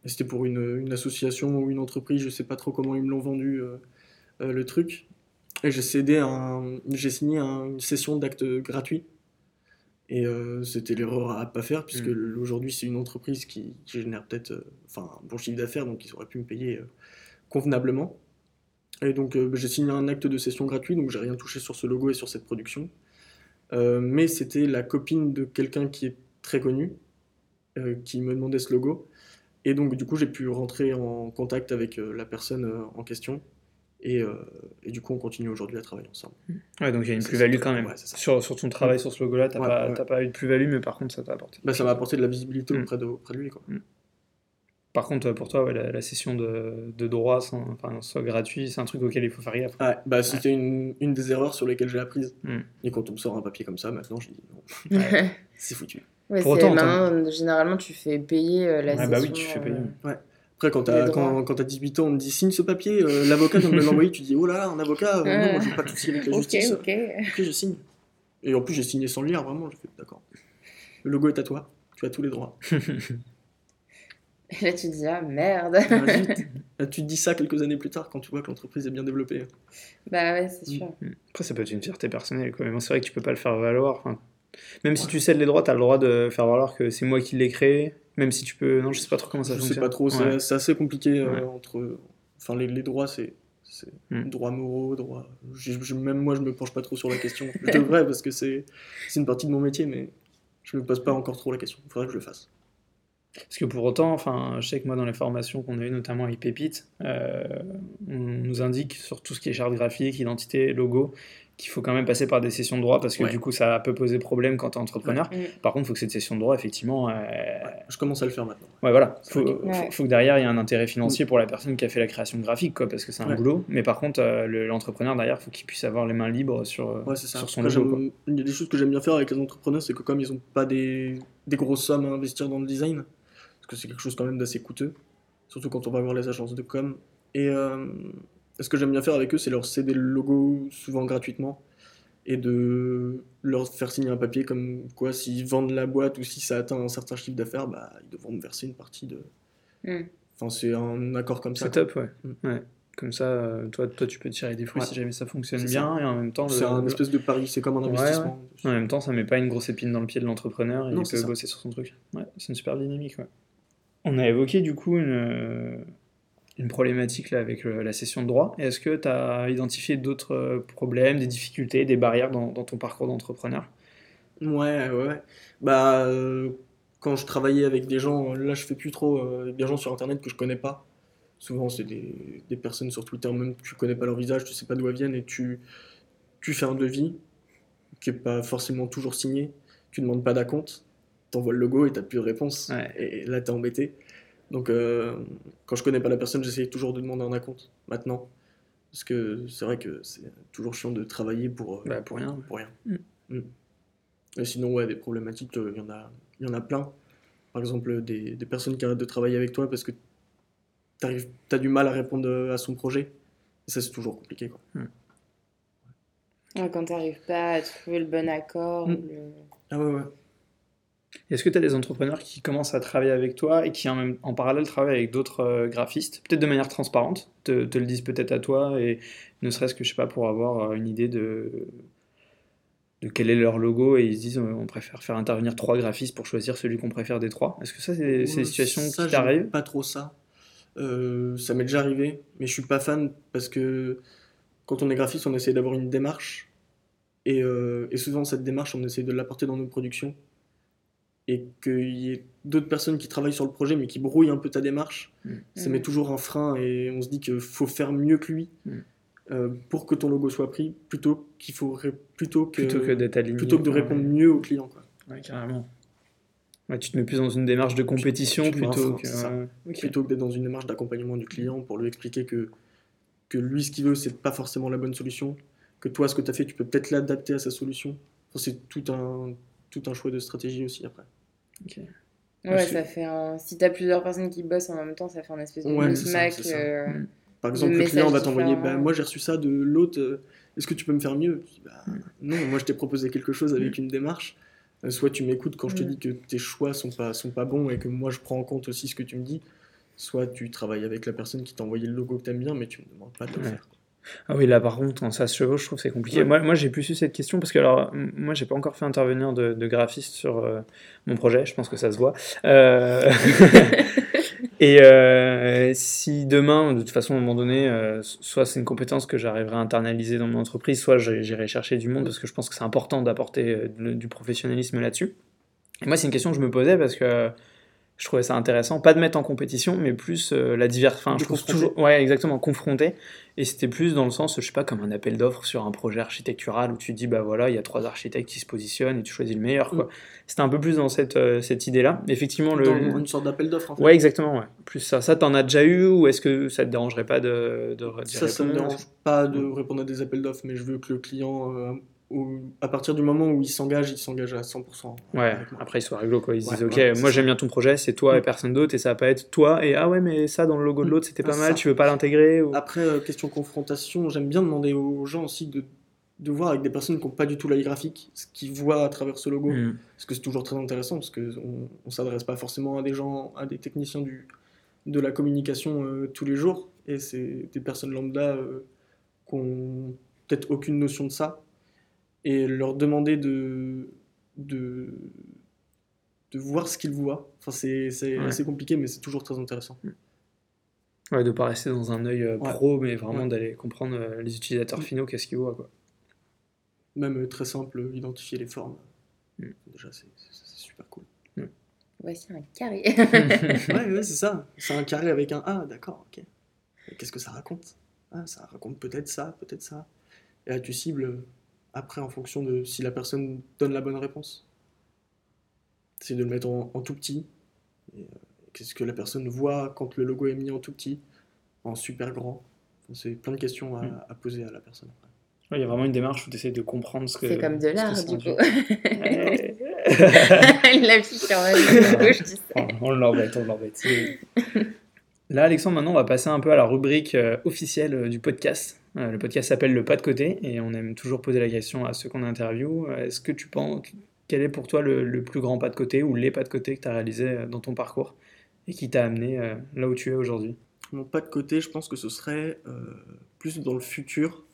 et c'était pour une, une association ou une entreprise, je sais pas trop comment ils me l'ont vendu euh, euh, le truc. Et j'ai cédé un, j'ai signé un- une session d'acte gratuit. Et c'était l'erreur à pas faire, puisque
Mm.
aujourd'hui c'est une entreprise qui, qui génère peut-être enfin, un bon chiffre d'affaires, donc ils auraient pu me payer convenablement. Et donc euh, j'ai signé un acte de session gratuit, donc j'ai rien touché sur ce logo et sur cette production. Euh, mais c'était la copine de quelqu'un qui est très connu, euh, qui me demandait ce logo. Et donc du coup j'ai pu rentrer en contact avec la personne en question. Et, et du coup on continue aujourd'hui à travailler ensemble.
Ouais, donc il y a une plus-value quand même.
ouais,
sur, sur ton travail sur ce logo-là, t'as
Ouais,
pas, pas eu de plus-value, mais par contre, ça t'a apporté.
Bah, ça m'a apporté de la visibilité
Mm.
auprès, de, auprès de lui. Quoi.
Par contre, pour toi, ouais, la, la session de, de droit, sans, enfin, soit gratuit, c'est un truc auquel il faut faire gaffe.
Ouais, bah, c'était une, une des erreurs sur lesquelles j'ai apprise.
Mm.
Et quand on me sort un papier comme ça, maintenant je dis non,
Ouais.
c'est foutu.
Ouais,
Pour
c'est-
autant,
maintenant, généralement, tu fais payer euh, la
Ouais, bah oui,
session,
tu fais
euh,
payer.
Après, quand t'as
droits.
quand, quand t'as 18 ans, on me dit signe ce papier, euh, l'avocat vient me l'envoyer, tu dis oh là là, un avocat, euh, non, moi je veux pas de soucis avec la
Ok,
justice.
ok.
Ok, je signe. Et en plus, j'ai signé sans le lire, vraiment, j'ai fait d'accord. Le logo est à toi, tu as tous les droits.
Et là, tu te dis, ah merde.
Bah. Là, tu te dis ça quelques années plus tard quand tu vois que l'entreprise est bien développée.
bah ouais, c'est sûr.
Après, ça peut être une fierté personnelle. Quoi. Mais bon, c'est vrai que tu peux pas le faire valoir. Enfin, même si tu cèdes les droits, tu as le droit de faire valoir que c'est moi qui l'ai créé. Même si tu peux. Non, je sais pas trop comment ça
Je sais
fonctionne.
pas trop, c'est
Ouais.
c'est assez compliqué euh,
Ouais.
entre. Enfin, les, les droits, c'est. c'est
Mm.
Droits moraux, droits. je- je- même moi, je me penche pas trop sur la question. Je devrais parce que c'est c'est une partie de mon métier, mais je me pose pas encore trop la question. Il faudrait que je le fasse.
Parce que pour autant, enfin, je sais que moi, dans les formations qu'on a eues, notamment avec Pépite, euh, on nous indique sur tout ce qui est charte graphique, identité, logo, qu'il faut quand même passer par des sessions de droit parce que
Ouais.
du coup, ça peut poser problème quand tu es entrepreneur.
Ouais.
Par contre, il faut que cette session de droit, effectivement, euh,
Je commence à le faire maintenant.
Ouais, voilà.
C'est
Faut,
que-
faut,
Ouais.
faut que derrière, il y ait un intérêt financier pour la personne qui a fait la création graphique, quoi, parce que c'est un boulot. Mais par contre, euh, le- l'entrepreneur, derrière, faut qu'il puisse avoir les mains libres sur, sur son logo.
Il y a des choses que j'aime bien faire avec les entrepreneurs, c'est que comme ils ont pas des, des grosses sommes à investir dans le design, que c'est quelque chose quand même d'assez coûteux, surtout quand on va voir les agences de com. Et euh, ce que j'aime bien faire avec eux, c'est leur céder le logo souvent gratuitement et de leur faire signer un papier comme quoi s'ils vendent la boîte ou si ça atteint un certain chiffre d'affaires, bah, ils devront me verser une partie de.
Mm.
Enfin, c'est un accord comme ça.
C'est top, ouais.
Mm.
ouais. Comme ça, euh, toi, toi, tu peux tirer des fruits
Ouais.
si jamais ça fonctionne bien, et en même temps,
C'est
le-
un espèce de pari, c'est comme un
Ouais,
investissement.
en même temps, ça met pas une grosse épine dans le pied de l'entrepreneur et
Non,
il
c'est
peut
ça.
bosser sur son truc. Ouais, c'est une super dynamique. On a évoqué du coup une, problématique là avec euh, la session de droit. Est-ce que tu as identifié d'autres euh, problèmes, des difficultés, des barrières dans, ton parcours d'entrepreneur?
Ouais, ouais. Bah, euh, quand je travaillais avec des gens, là je fais plus trop, euh, des gens sur internet que je connais pas. Souvent, c'est des, des personnes sur Twitter, même tu connais pas leur visage, tu sais pas d'où elles viennent, et tu, tu fais un devis qui est pas forcément toujours signé, tu demandes pas d'acompte, t'envoies le logo et t'as plus de réponse.
Ouais.
Et là, t'es embêté. Donc, euh, quand je connais pas la personne, j'essaye toujours de demander un acompte maintenant. Parce que c'est vrai que c'est toujours chiant de travailler pour, euh,
Bah, pour rien.
pour rien.
Mm.
Mm. Et sinon, ouais, des problématiques, euh, il y, en a, y en a plein. Par exemple, des, des personnes qui arrêtent de travailler avec toi parce que tu as du mal à répondre euh, à son projet. Et ça, c'est toujours compliqué. Quoi.
Ouais, Quand t'arrives pas à trouver le bon accord.
Mm.
le-
Ah ouais, ouais.
Est-ce que tu as des entrepreneurs qui commencent à travailler avec toi et qui en, même, en parallèle travaillent avec d'autres euh, graphistes, peut-être de manière transparente, te, te le disent peut-être à toi et ne serait-ce que, je sais pas, pour avoir euh, une idée de, de quel est leur logo et ils se disent euh, on préfère faire intervenir trois graphistes pour choisir celui qu'on préfère des trois. Est-ce que ça, c'est des
Ouais,
situations
ça,
qui t'arrivent?
Pas trop ça. Euh, ça m'est déjà arrivé, mais je suis pas fan parce que quand on est graphiste, on essaie d'avoir une démarche. Et, euh, et souvent, cette démarche, on essaie de l'apporter dans nos productions. Et qu'il y ait d'autres personnes qui travaillent sur le projet, mais qui brouillent un peu ta démarche,
Mm.
ça
Mm.
met toujours un frein et on se dit qu'il faut faire mieux que lui
Mm.
euh, pour que ton logo soit pris, plutôt qu'il faut ré- plutôt que,
Plutôt que d'être aligné.
plutôt que de
ouais.
répondre mieux au client. Quoi.
Ouais, carrément. Ouais, tu te mets plus dans une démarche de compétition
tu
plutôt
frein,
que.
plutôt d'être dans une démarche d'accompagnement du client pour lui expliquer que, que lui, ce qu'il veut, c'est pas forcément la bonne solution, que toi, ce que tu as fait, tu peux peut-être l'adapter à sa solution. Enfin, c'est tout un, tout un choix de stratégie aussi après.
Ok.
Ouais,
Parce que-
ça fait un... Si t'as plusieurs personnes qui bossent en même temps, ça fait un espèce de
Ouais,
micmac. euh,
Mm.
Par exemple, le client va t'envoyer bah, Moi, j'ai reçu ça de l'autre, euh, est-ce que tu peux me faire mieux? Bah, Non, moi, je t'ai proposé quelque chose avec une démarche. Euh, Soit tu m'écoutes quand je te
Mm.
dis que tes choix sont pas, sont pas bons et que moi, je prends en compte aussi ce que tu me dis. Soit tu travailles avec la personne qui t'a envoyé le logo que t'aimes bien, mais tu me demandes pas de le faire.
Ah oui, là par contre, quand ça se chevauche, je trouve que c'est compliqué.
Ouais.
Moi, moi j'ai plus eu cette question parce que, alors, moi, j'ai pas encore fait intervenir de, de graphiste sur euh, mon projet, je pense que ça se voit. Euh, Et euh, si demain, de toute façon, à un moment donné, euh, soit c'est une compétence que j'arriverai à internaliser dans mon entreprise, soit j'irai chercher du monde parce que je pense que c'est important d'apporter du professionnalisme là-dessus. Et moi, c'est une question que je me posais parce que je trouvais ça intéressant, pas de mettre en compétition, mais plus euh, la diversité. Enfin,
De
je trouve toujours, ouais, exactement, confronter. Et c'était plus dans le sens, je sais pas, comme un appel d'offres sur un projet architectural où tu dis, bah voilà, il y a trois architectes qui se positionnent et tu choisis le meilleur, quoi. C'était un peu plus dans cette, euh, cette idée-là. Effectivement, le.
Dans une sorte d'appel d'offres en fait.
Ouais, exactement, ouais. Plus ça. Ça, t'en as déjà eu ou est-ce que ça te dérangerait pas de, de, d'y
Ça, ça me
répondre?
dérange pas de répondre à des appels d'offres, mais je veux que le client, euh, au- à partir du moment où il s'engage, il s'engage à 100%.
Ouais, après ils soient réglo quoi. Ils se
Ouais,
disent ok, moi j'aime bien ton projet, c'est toi et
Mm.
personne d'autre, et ça va pas être toi et ah ouais, mais ça dans le logo de
Mm.
l'autre c'était
Ah,
pas mal,
ça.
tu veux pas l'intégrer ou...
Après, euh, question confrontation, j'aime bien demander aux gens aussi de, de voir avec des personnes qui n'ont pas du tout l'œil graphique, ce qu'ils voient à travers ce logo.
Mm.
Parce que c'est toujours très intéressant, parce qu'on ne s'adresse pas forcément à des gens, à des techniciens du, de la communication euh, tous les jours. Et c'est des personnes lambda euh, qui ont peut-être aucune notion de ça. Et leur demander de, de, de voir ce qu'ils voient. Enfin, c'est c'est
Ouais.
assez compliqué, mais c'est toujours très intéressant.
Ouais, de pas rester dans un œil euh,
Ouais.
pro, mais vraiment
Ouais.
d'aller comprendre euh, les utilisateurs
Mm.
finaux, qu'est-ce qu'ils voient quoi.
Même euh, très simple, identifier les formes.
Mm.
Déjà, c'est super cool.
Voici un carré.
ouais, ouais, c'est ça. C'est un carré avec un A, d'accord, ok. Qu'est-ce que ça raconte? Ah, ça raconte peut-être ça, peut-être ça. Et là, tu cibles euh, après en fonction de si la personne donne la bonne réponse. C'est de le mettre en, en tout petit. Et, euh, Qu'est-ce que la personne voit quand le logo est mis en tout petit, en super grand Enfin, C'est plein de questions à,
Mm.
à poser à la personne. après.
Ouais, Il y a vraiment une démarche où tu essaies de comprendre ce que.
C'est comme de l'art,
ça
du coup.
Ouais.
Il l'affiche sur la ligne gauche, tu sais.
on l'embête, on l'embête. Là, Alexandre, maintenant, on va passer un peu à la rubrique euh, officielle euh, du podcast. Euh, le podcast s'appelle Le Pas de Côté et on aime toujours poser la question à ceux qu'on interviewe. Euh, Est-ce que tu penses, quel est pour toi le, plus grand pas de côté ou les pas de côté que tu as réalisé euh, dans ton parcours et qui t'a amené là où tu es aujourd'hui?
Mon pas de côté, je pense que ce serait plus dans le futur,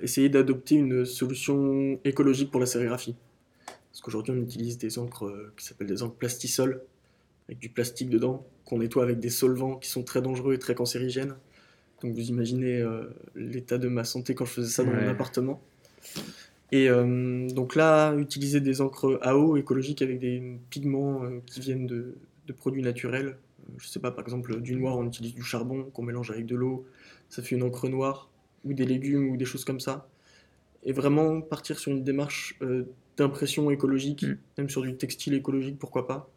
essayer d'adopter une solution écologique pour la sérigraphie. Parce qu'aujourd'hui, on utilise des encres qui s'appellent des encres plastisols, avec du plastique dedans, qu'on nettoie avec des solvants qui sont très dangereux et très cancérigènes. Donc vous imaginez euh, l'état de ma santé quand je faisais ça dans
Ouais.
mon appartement. Et euh, donc là, utiliser des encres à eau écologiques avec des pigments euh, qui viennent de, de produits naturels. Je sais pas, par exemple, du noir, on utilise du charbon qu'on mélange avec de l'eau, ça fait une encre noire, ou des légumes, ou des choses comme ça. Et vraiment partir sur une démarche euh, d'impression écologique,
Mm.
même sur du textile écologique, pourquoi pas.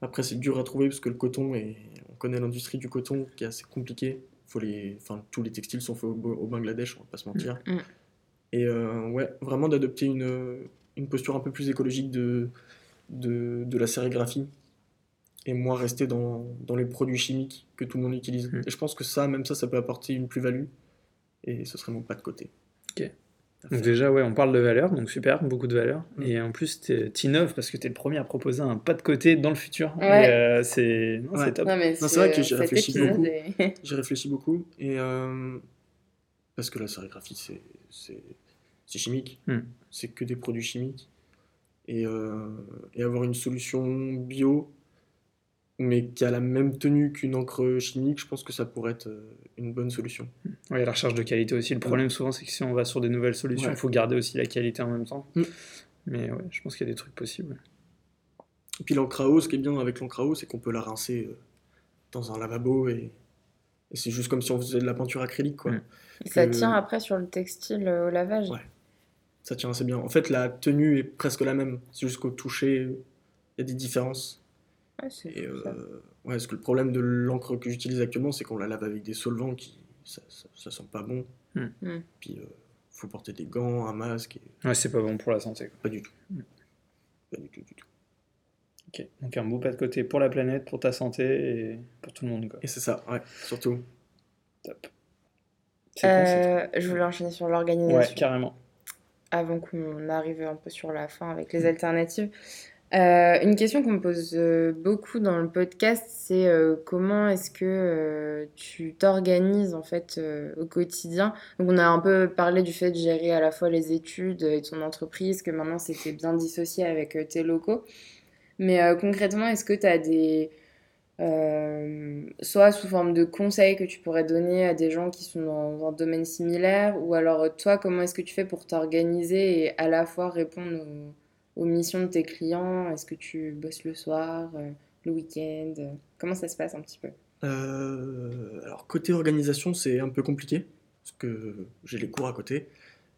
Après, c'est dur à trouver parce que le coton, est... on connaît l'industrie du coton qui est assez compliquée. Faut les... enfin, tous les textiles sont faits au, au Bangladesh, on va pas se mentir.
Mm.
Et euh, ouais, vraiment d'adopter une, une posture un peu plus écologique de, de, de la sérigraphie et moins rester dans, dans les produits chimiques que tout le monde utilise.
Mm.
Et je pense que ça, même ça, ça peut apporter une plus-value et ce serait mon pas de côté.
Ok. Donc déjà, ouais, on parle de valeur, donc super, beaucoup de valeur.
Mm.
Et en plus, t'es- t'innoves parce que tu es le premier à proposer un pas de côté dans le futur.
Ouais.
Euh, c'est
Ouais.
top.
Non, mais
Non, c'est vrai que
cet
réfléchis
épisode
beaucoup. réfléchis beaucoup et euh, parce que la sérigraphie c'est c'est c'est chimique,
Hmm.
c'est que des produits chimiques et, euh, et avoir une solution bio mais qui a la même tenue qu'une encre chimique, je pense que ça pourrait être euh, une bonne solution.
Ouais, la recherche de qualité aussi. Le problème souvent, c'est que si on va sur des nouvelles solutions, il
Ouais.
faut garder aussi la qualité en même temps.
Mm.
Mais ouais, je pense qu'il y a des trucs possibles.
Et puis l'encre à eau, ce qui est bien avec l'encre à eau, c'est qu'on peut la rincer euh, dans un lavabo et, et c'est juste comme si on faisait de la peinture acrylique quoi.
Hmm.
Ça
que-
tient après sur le textile euh, au lavage.
Ouais. Ça tient assez bien. En fait, la tenue est presque la même. C'est juste qu'au toucher, il y a des différences.
Ouais, c'est
Et euh, ouais, parce que le problème de l'encre que j'utilise actuellement, c'est qu'on la lave avec des solvants qui ça, ça, ça sent pas bon.
Hmm.
Hmm.
Puis euh, faut porter des gants, un masque, et
Ouais, c'est pas bon pour la santé. quoi.
pas du tout.
Hmm.
Pas du tout, du tout.
Ok. Donc un beau pas de côté pour la planète, pour ta santé et pour tout le monde. Quoi.
Et c'est ça, ouais, surtout.
Top.
Euh, je voulais enchaîner sur l'organisation.
Ouais, carrément.
avant qu'on arrive un peu sur la fin avec les alternatives. Euh, une question qu'on me pose euh, beaucoup dans le podcast, c'est euh, comment est-ce que tu t'organises en fait au quotidien? Donc on a un peu parlé du fait de gérer à la fois les études et ton entreprise, que maintenant c'était bien dissocié avec tes locaux. Mais concrètement, est-ce que tu as des... soit sous forme de conseils que tu pourrais donner à des gens qui sont dans un domaine similaire, ou alors toi, comment est-ce que tu fais pour t'organiser et à la fois répondre aux, aux missions de tes clients? Est-ce que tu bosses le soir, euh, le week-end? Comment ça se passe un petit peu?
Euh, alors, côté organisation, c'est un peu compliqué, parce que j'ai les cours à côté.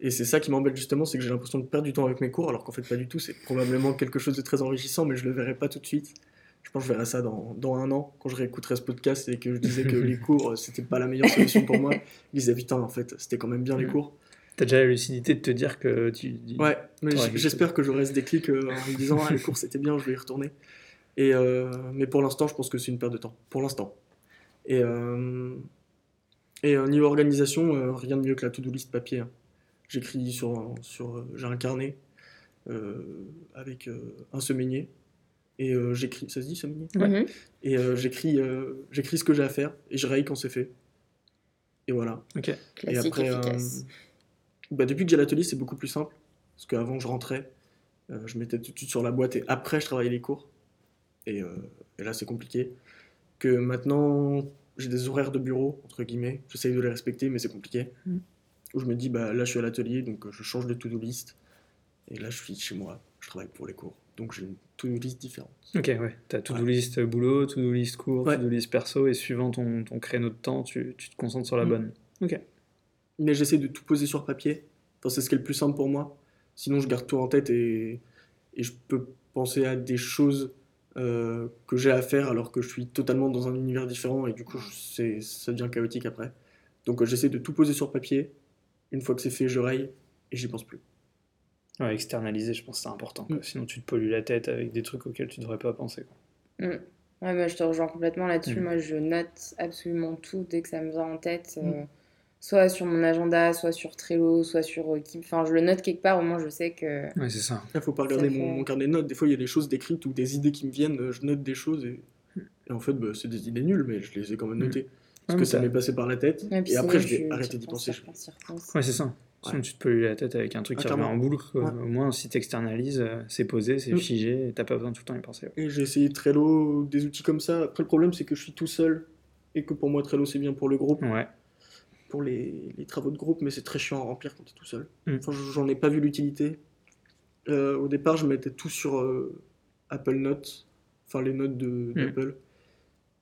Et c'est ça qui m'embête justement, c'est que j'ai l'impression de perdre du temps avec mes cours, alors qu'en fait pas du tout, c'est probablement quelque chose de très enrichissant, mais je le verrai pas tout de suite. Je pense que je verrai ça dans, dans un an, quand je réécouterai ce podcast et que je disais que les cours, euh, c'était pas la meilleure solution pour moi. Je disais, putain, en fait, c'était quand même bien les
Mm.
cours.
T'as déjà la lucidité de te dire que tu.
Ouais, mais j'espère que j'aurai ce déclic euh, en me disant, ah, les cours c'était bien, je vais y retourner. Et, euh, mais pour l'instant, je pense que c'est une perte de temps. Pour l'instant. Et, euh, et euh, niveau organisation, euh, rien de mieux que la to-do list papier. hein. J'écris sur, sur j'ai un carnet euh, avec euh, un semainier. Et euh, j'écris, ça se dit semainier?
Ouais.
Mhm.
Et euh, j'écris euh, j'écris ce que j'ai à faire et je raye quand c'est fait. Et voilà.
Ok.
Et
Classique,
après, euh,
efficace.
Bah, depuis que j'ai l'atelier, c'est beaucoup plus simple. Parce qu'avant, je rentrais, euh, je mettais tout de suite sur la boîte et après, je travaillais les cours. Et, euh, et là, c'est compliqué. Que maintenant, j'ai des horaires de bureau, entre guillemets. J'essaye de les respecter, mais c'est compliqué.
Mm.
Où je me dis, bah, là, je suis à l'atelier, donc euh, je change de to-do list. Et là, je suis chez moi, je travaille pour les cours. Donc, j'ai une to-do list différente.
Ok, ouais. T'as to-do list boulot, to-do list cours,
Ouais.
to-do list perso, et suivant ton, ton créneau de temps, tu, tu te concentres sur la
Mm.
bonne. Ok.
Mais j'essaie de tout poser sur papier. Enfin, c'est ce qui est le plus simple pour moi. Sinon, je garde tout en tête et, et je peux penser à des choses euh, que j'ai à faire alors que je suis totalement dans un univers différent et du coup, je- c'est, ça devient chaotique après. Donc, euh, j'essaie de tout poser sur papier. Une fois que c'est fait, je raye et j'y pense plus.
Ouais, externaliser, je pense que c'est important. quoi.
Mm.
Sinon, tu te pollues la tête avec des trucs auxquels tu devrais pas penser. quoi.
Mm. Ouais, bah, je te rejoins complètement là-dessus.
Mm.
Moi, je note absolument tout dès que ça me vient en tête. euh. Soit sur mon agenda, soit sur Trello, soit sur euh, Keep. Enfin, je le note quelque part, au moins je sais que.
Ouais, c'est ça.
Il faut pas regarder mon,
fait-
mon carnet de notes. Des fois, il y a des choses décrites ou des idées qui me viennent. euh, Je note des choses et, et en fait, bah, c'est des idées nulles, mais je les ai quand même
Mm.
notées. Parce que ça m'est passé par la tête.
Ouais,
et après, je vais arrêter d'y penser.
Ouais, c'est ça. Sinon, tu te pollues la tête avec un truc
Ah,
qui revient en boucle.
Ouais.
Au moins, si tu externalises, c'est posé, c'est
Mm.
figé, et t'as pas besoin de tout le temps y penser. ouais.
Et j'ai essayé Trello, des outils comme ça. Après, le problème, c'est que je suis tout seul. Et que pour moi, Trello, c'est bien pour le groupe,
Ouais.
Pour les, les travaux de groupe, mais c'est très chiant à remplir quand tu es tout seul.
Mm.
Enfin, j'en ai pas vu l'utilité. Euh, au départ, je mettais tout sur euh, Apple Notes, enfin les notes de- d'Apple.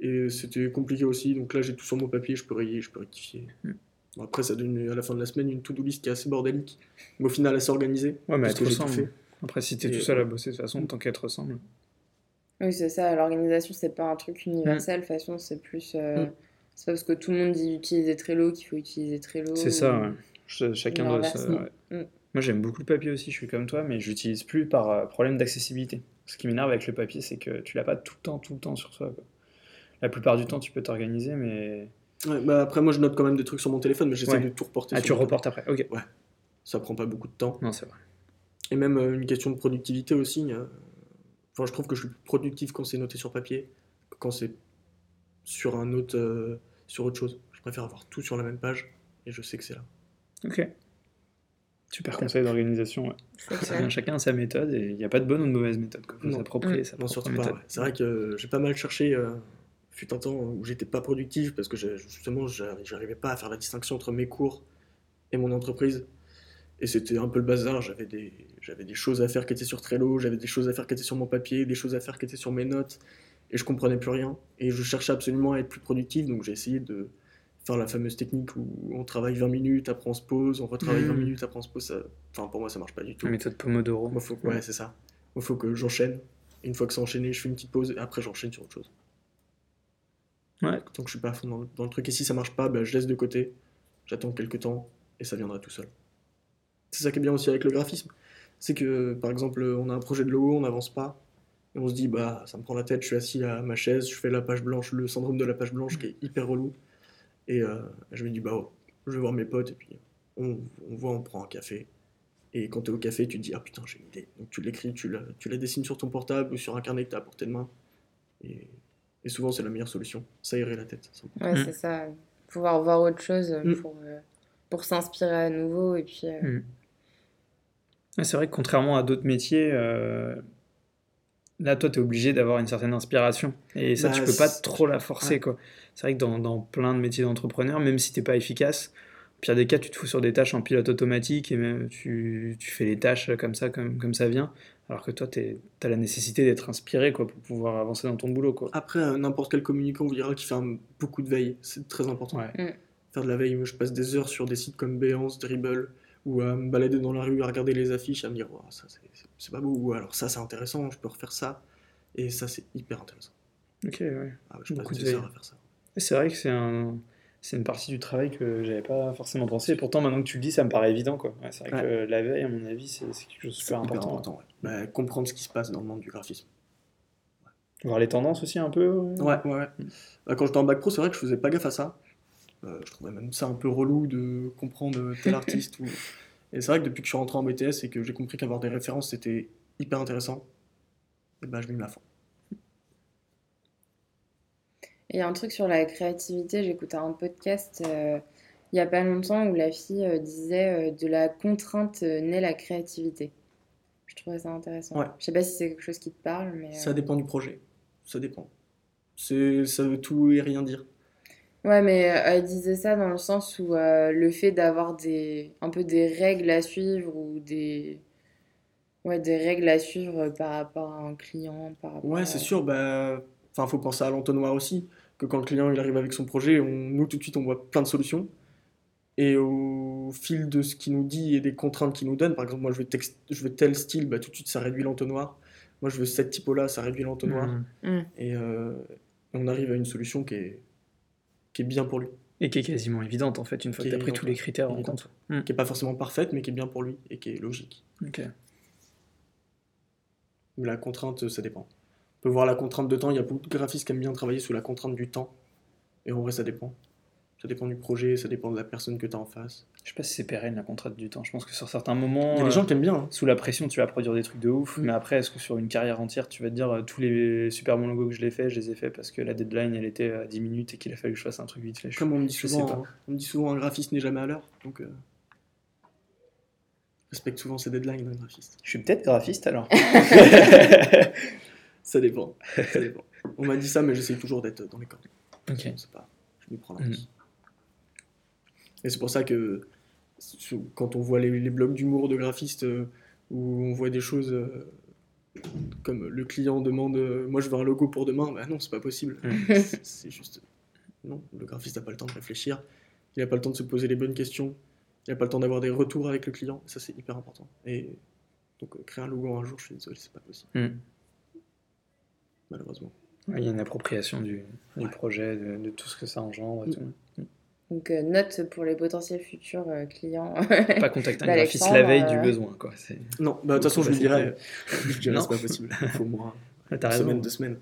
Et c'était compliqué aussi. Donc là, j'ai tout sur mon papier, je peux rayer, je peux rectifier.
Mm.
Bon, après, ça donne à la fin de la semaine une to-do list qui est assez bordélique, mais au final assez organisée.
Ouais, mais elle te
tout
ressemble.
fait.
Après, si t'es
Et-
tout seul à bosser, de toute façon, tant qu'elle te ressemble.
Oui, c'est ça. L'organisation, c'est pas un truc universel. De toute façon, c'est plus. euh,
Mm.
C'est pas parce que tout le monde dit utiliser Trello qu'il faut utiliser Trello.
C'est ça,
ou-
ouais. Ch- Chacun doit ouais.
Mm.
Moi, j'aime beaucoup le papier aussi, je suis comme toi, mais j'utilise plus par euh, problème d'accessibilité. Ce qui m'énerve avec le papier, c'est que tu l'as pas tout le temps, tout le temps sur toi. quoi. La plupart du temps, tu peux t'organiser, mais.
Ouais, bah après, moi, je note quand même des trucs sur mon téléphone, mais j'essaie
Ouais.
de tout reporter
Ah,
sur
tu
mon
reportes après. Ok.
papier. Ça prend pas beaucoup de temps.
Non, c'est vrai.
Et même euh, une question de productivité aussi. euh, Enfin, je trouve que je suis plus productif quand c'est noté sur papier que quand c'est sur un autre, euh, sur autre chose. Je préfère avoir tout sur la même page et je sais que c'est là.
Ok. Super conseil d'organisation. ouais. Chacun a sa méthode et il n'y a pas de bonne ou de mauvaise méthode. Il faut
Non.
s'approprier sa
Non, surtout pas.
méthode.
ouais. C'est vrai que euh, j'ai pas mal cherché. Euh, fut un temps où j'étais pas productif parce que justement, j'arri- j'arrivais pas à faire la distinction entre mes cours et mon entreprise. Et c'était un peu le bazar. J'avais des, j'avais des choses à faire qui étaient sur Trello, j'avais des choses à faire qui étaient sur mon papier, des choses à faire qui étaient sur mes notes. Et je comprenais plus rien. Et je cherchais absolument à être plus productif. Donc j'ai essayé de faire la fameuse technique où on travaille 20 minutes, après on se pose, on retravaille
Mhm.
20 minutes, après on se pose. Ça... Enfin, pour moi, ça marche pas du tout.
La méthode Pomodoro.
Moi, faut... Ouais, c'est ça. Il faut que j'enchaîne. Une fois que c'est enchaîné, je fais une petite pause et après j'enchaîne sur autre chose.
Ouais.
Tant que je suis pas à fond dans le, dans le truc. Et si ça marche pas, bah, je laisse de côté, j'attends quelques temps et ça viendra tout seul. C'est ça qui est bien aussi avec le graphisme. C'est que par exemple, on a un projet de logo, on n'avance pas. Et on se dit, bah ça me prend la tête, je suis assis à ma chaise, je fais la page blanche, le syndrome de la page blanche qui est hyper relou. Et euh, je me dis, bah oh, je vais voir mes potes et puis on, on voit, on prend un café. Et quand tu es au café, tu te dis, ah putain, j'ai une idée. Donc tu l'écris, tu la, tu la dessines sur ton portable ou sur un carnet que tu as à portée de main. Et, et souvent, c'est la meilleure solution. Ça irait la tête. ça.
Ouais,
Mm.
c'est ça. Pouvoir voir autre chose euh,
Mm.
pour, euh, pour s'inspirer à nouveau. Et puis, euh,
Mm. C'est vrai que contrairement à d'autres métiers, euh, là, toi, tu es obligé d'avoir une certaine inspiration. Et ça,
Bah,
tu peux pas trop la forcer.
ouais.
quoi. C'est vrai que dans, dans plein de métiers d'entrepreneur, même si t'es pas efficace, au pire des cas, tu te fous sur des tâches en pilote automatique et même tu, tu fais les tâches comme ça, comme, comme ça vient. Alors que toi, tu as la nécessité d'être inspiré quoi, pour pouvoir avancer dans ton boulot. Quoi.
Après, euh, n'importe quel communicant vous dira qu'il fait un- beaucoup de veille. C'est très important.
Ouais.
Mm.
Faire de la veille, moi, je passe des heures sur des sites comme Behance, Dribble, ou à me balader dans la rue, à regarder les affiches, à me dire, Ouah, ça c'est- pas beau, ou alors ça c'est intéressant, je peux refaire ça. Et ça c'est hyper intéressant.
Ok, ouais.
Ah ouais, je
Beaucoup
passe des heures à faire ça.
C'est vrai que c'est un, c'est une partie du travail que j'avais pas forcément pensé. Et pourtant, maintenant que tu le dis, ça me paraît évident. Quoi. Ouais, c'est vrai que la veille, à mon avis, c'est quelque chose de super important.
important. ouais. Bah, comprendre ce qui se passe dans le monde du graphisme.
Voir les tendances aussi un peu.
Ouais, ouais, ouais. Bah, quand j'étais en bac pro, c'est vrai que je faisais pas gaffe à ça. Euh, je trouvais même ça un peu relou de comprendre tel artiste. ou... Et c'est vrai que depuis que je suis rentré en BTS et que j'ai compris qu'avoir des références c'était hyper intéressant, et bah, je m'y mets fond.
Et il y a un truc sur la créativité, j'écoutais un podcast euh, il y a pas longtemps où la fille euh, disait de la contrainte naît la créativité. Je trouvais ça intéressant.
Ouais.
Je sais pas si c'est quelque chose qui te parle, mais...
Ça dépend du projet. Ça dépend. C'est, ça veut tout et rien dire.
Ouais, mais euh, elle disait ça dans le sens où euh, le fait d'avoir des, un peu des règles à suivre ou des, ouais, des règles à suivre par rapport à un client, par rapport
Ouais,
à-
c'est sûr. Bah, enfin, faut penser à l'entonnoir aussi. Que quand le client il arrive avec son projet, on, nous tout de suite on voit plein de solutions. Et au fil de ce qu'il nous dit et des contraintes qu'il nous donne, par exemple, moi je veux, text- je veux tel style, bah, tout de suite ça réduit l'entonnoir. Moi je veux cette typo-là, ça réduit l'entonnoir.
Mhm.
Mm.
Et euh, on arrive à une solution qui est, qui est bien pour lui.
Et qui est quasiment évidente en fait, une fois que tu as pris tous les critères en compte.
Qui est pas forcément parfaite, mais qui est bien pour lui et qui est logique.
Ok.
Mais la contrainte, ça dépend. On peut voir la contrainte de temps. Il y a beaucoup de graphistes qui aiment bien travailler sous la contrainte du temps. Et en vrai, ça dépend. Ça dépend du projet, ça dépend de la personne que tu as en face.
Je sais pas si c'est pérenne la contrainte du temps. Je pense que sur certains moments,
Il y a des
euh,
gens qui aiment bien. hein.
sous la pression, tu vas produire des trucs de ouf.
Mm.
Mais après, est-ce que sur une carrière entière, tu vas te dire euh, tous les super bons logos que je l'ai fait, je les ai fait parce que la deadline elle était à 10 minutes et qu'il a fallu que je fasse un truc vite fait?
Comme on me dit souvent, hein, on me dit souvent un graphiste n'est jamais à l'heure. Donc, euh, respecte souvent ses deadlines, un graphiste.
Je suis peut-être graphiste alors.
Ça dépend. ça dépend. On m'a dit ça, mais j'essaye toujours d'être dans les cordes.
Ok.
Pas, je m'y prends
Mm.
l'avance. Et c'est pour ça que quand on voit les, les blogs d'humour de graphistes euh, où on voit des choses euh, comme le client demande euh, Moi je veux un logo pour demain, bah non, c'est pas possible.
Mm.
C'est- juste. Non, le graphiste n'a pas le temps de réfléchir, il n'a pas le temps de se poser les bonnes questions, il n'a pas le temps d'avoir des retours avec le client, ça c'est hyper important. Et donc créer un logo un jour, je suis désolé, c'est pas possible.
Mm.
Malheureusement.
Ouais, Il y a une appropriation du, projet, de, de tout ce que ça engendre et
Mm.
tout.
Donc, euh, note pour les potentiels futurs euh, clients.
Pas contacter un graphiste la veille du
euh,
besoin, quoi. C'est-
Non, bah de toute façon, je lui dirais, je dirais c'est pas possible. Il faut au moins
Ah,
une
raison.
semaine, deux semaines.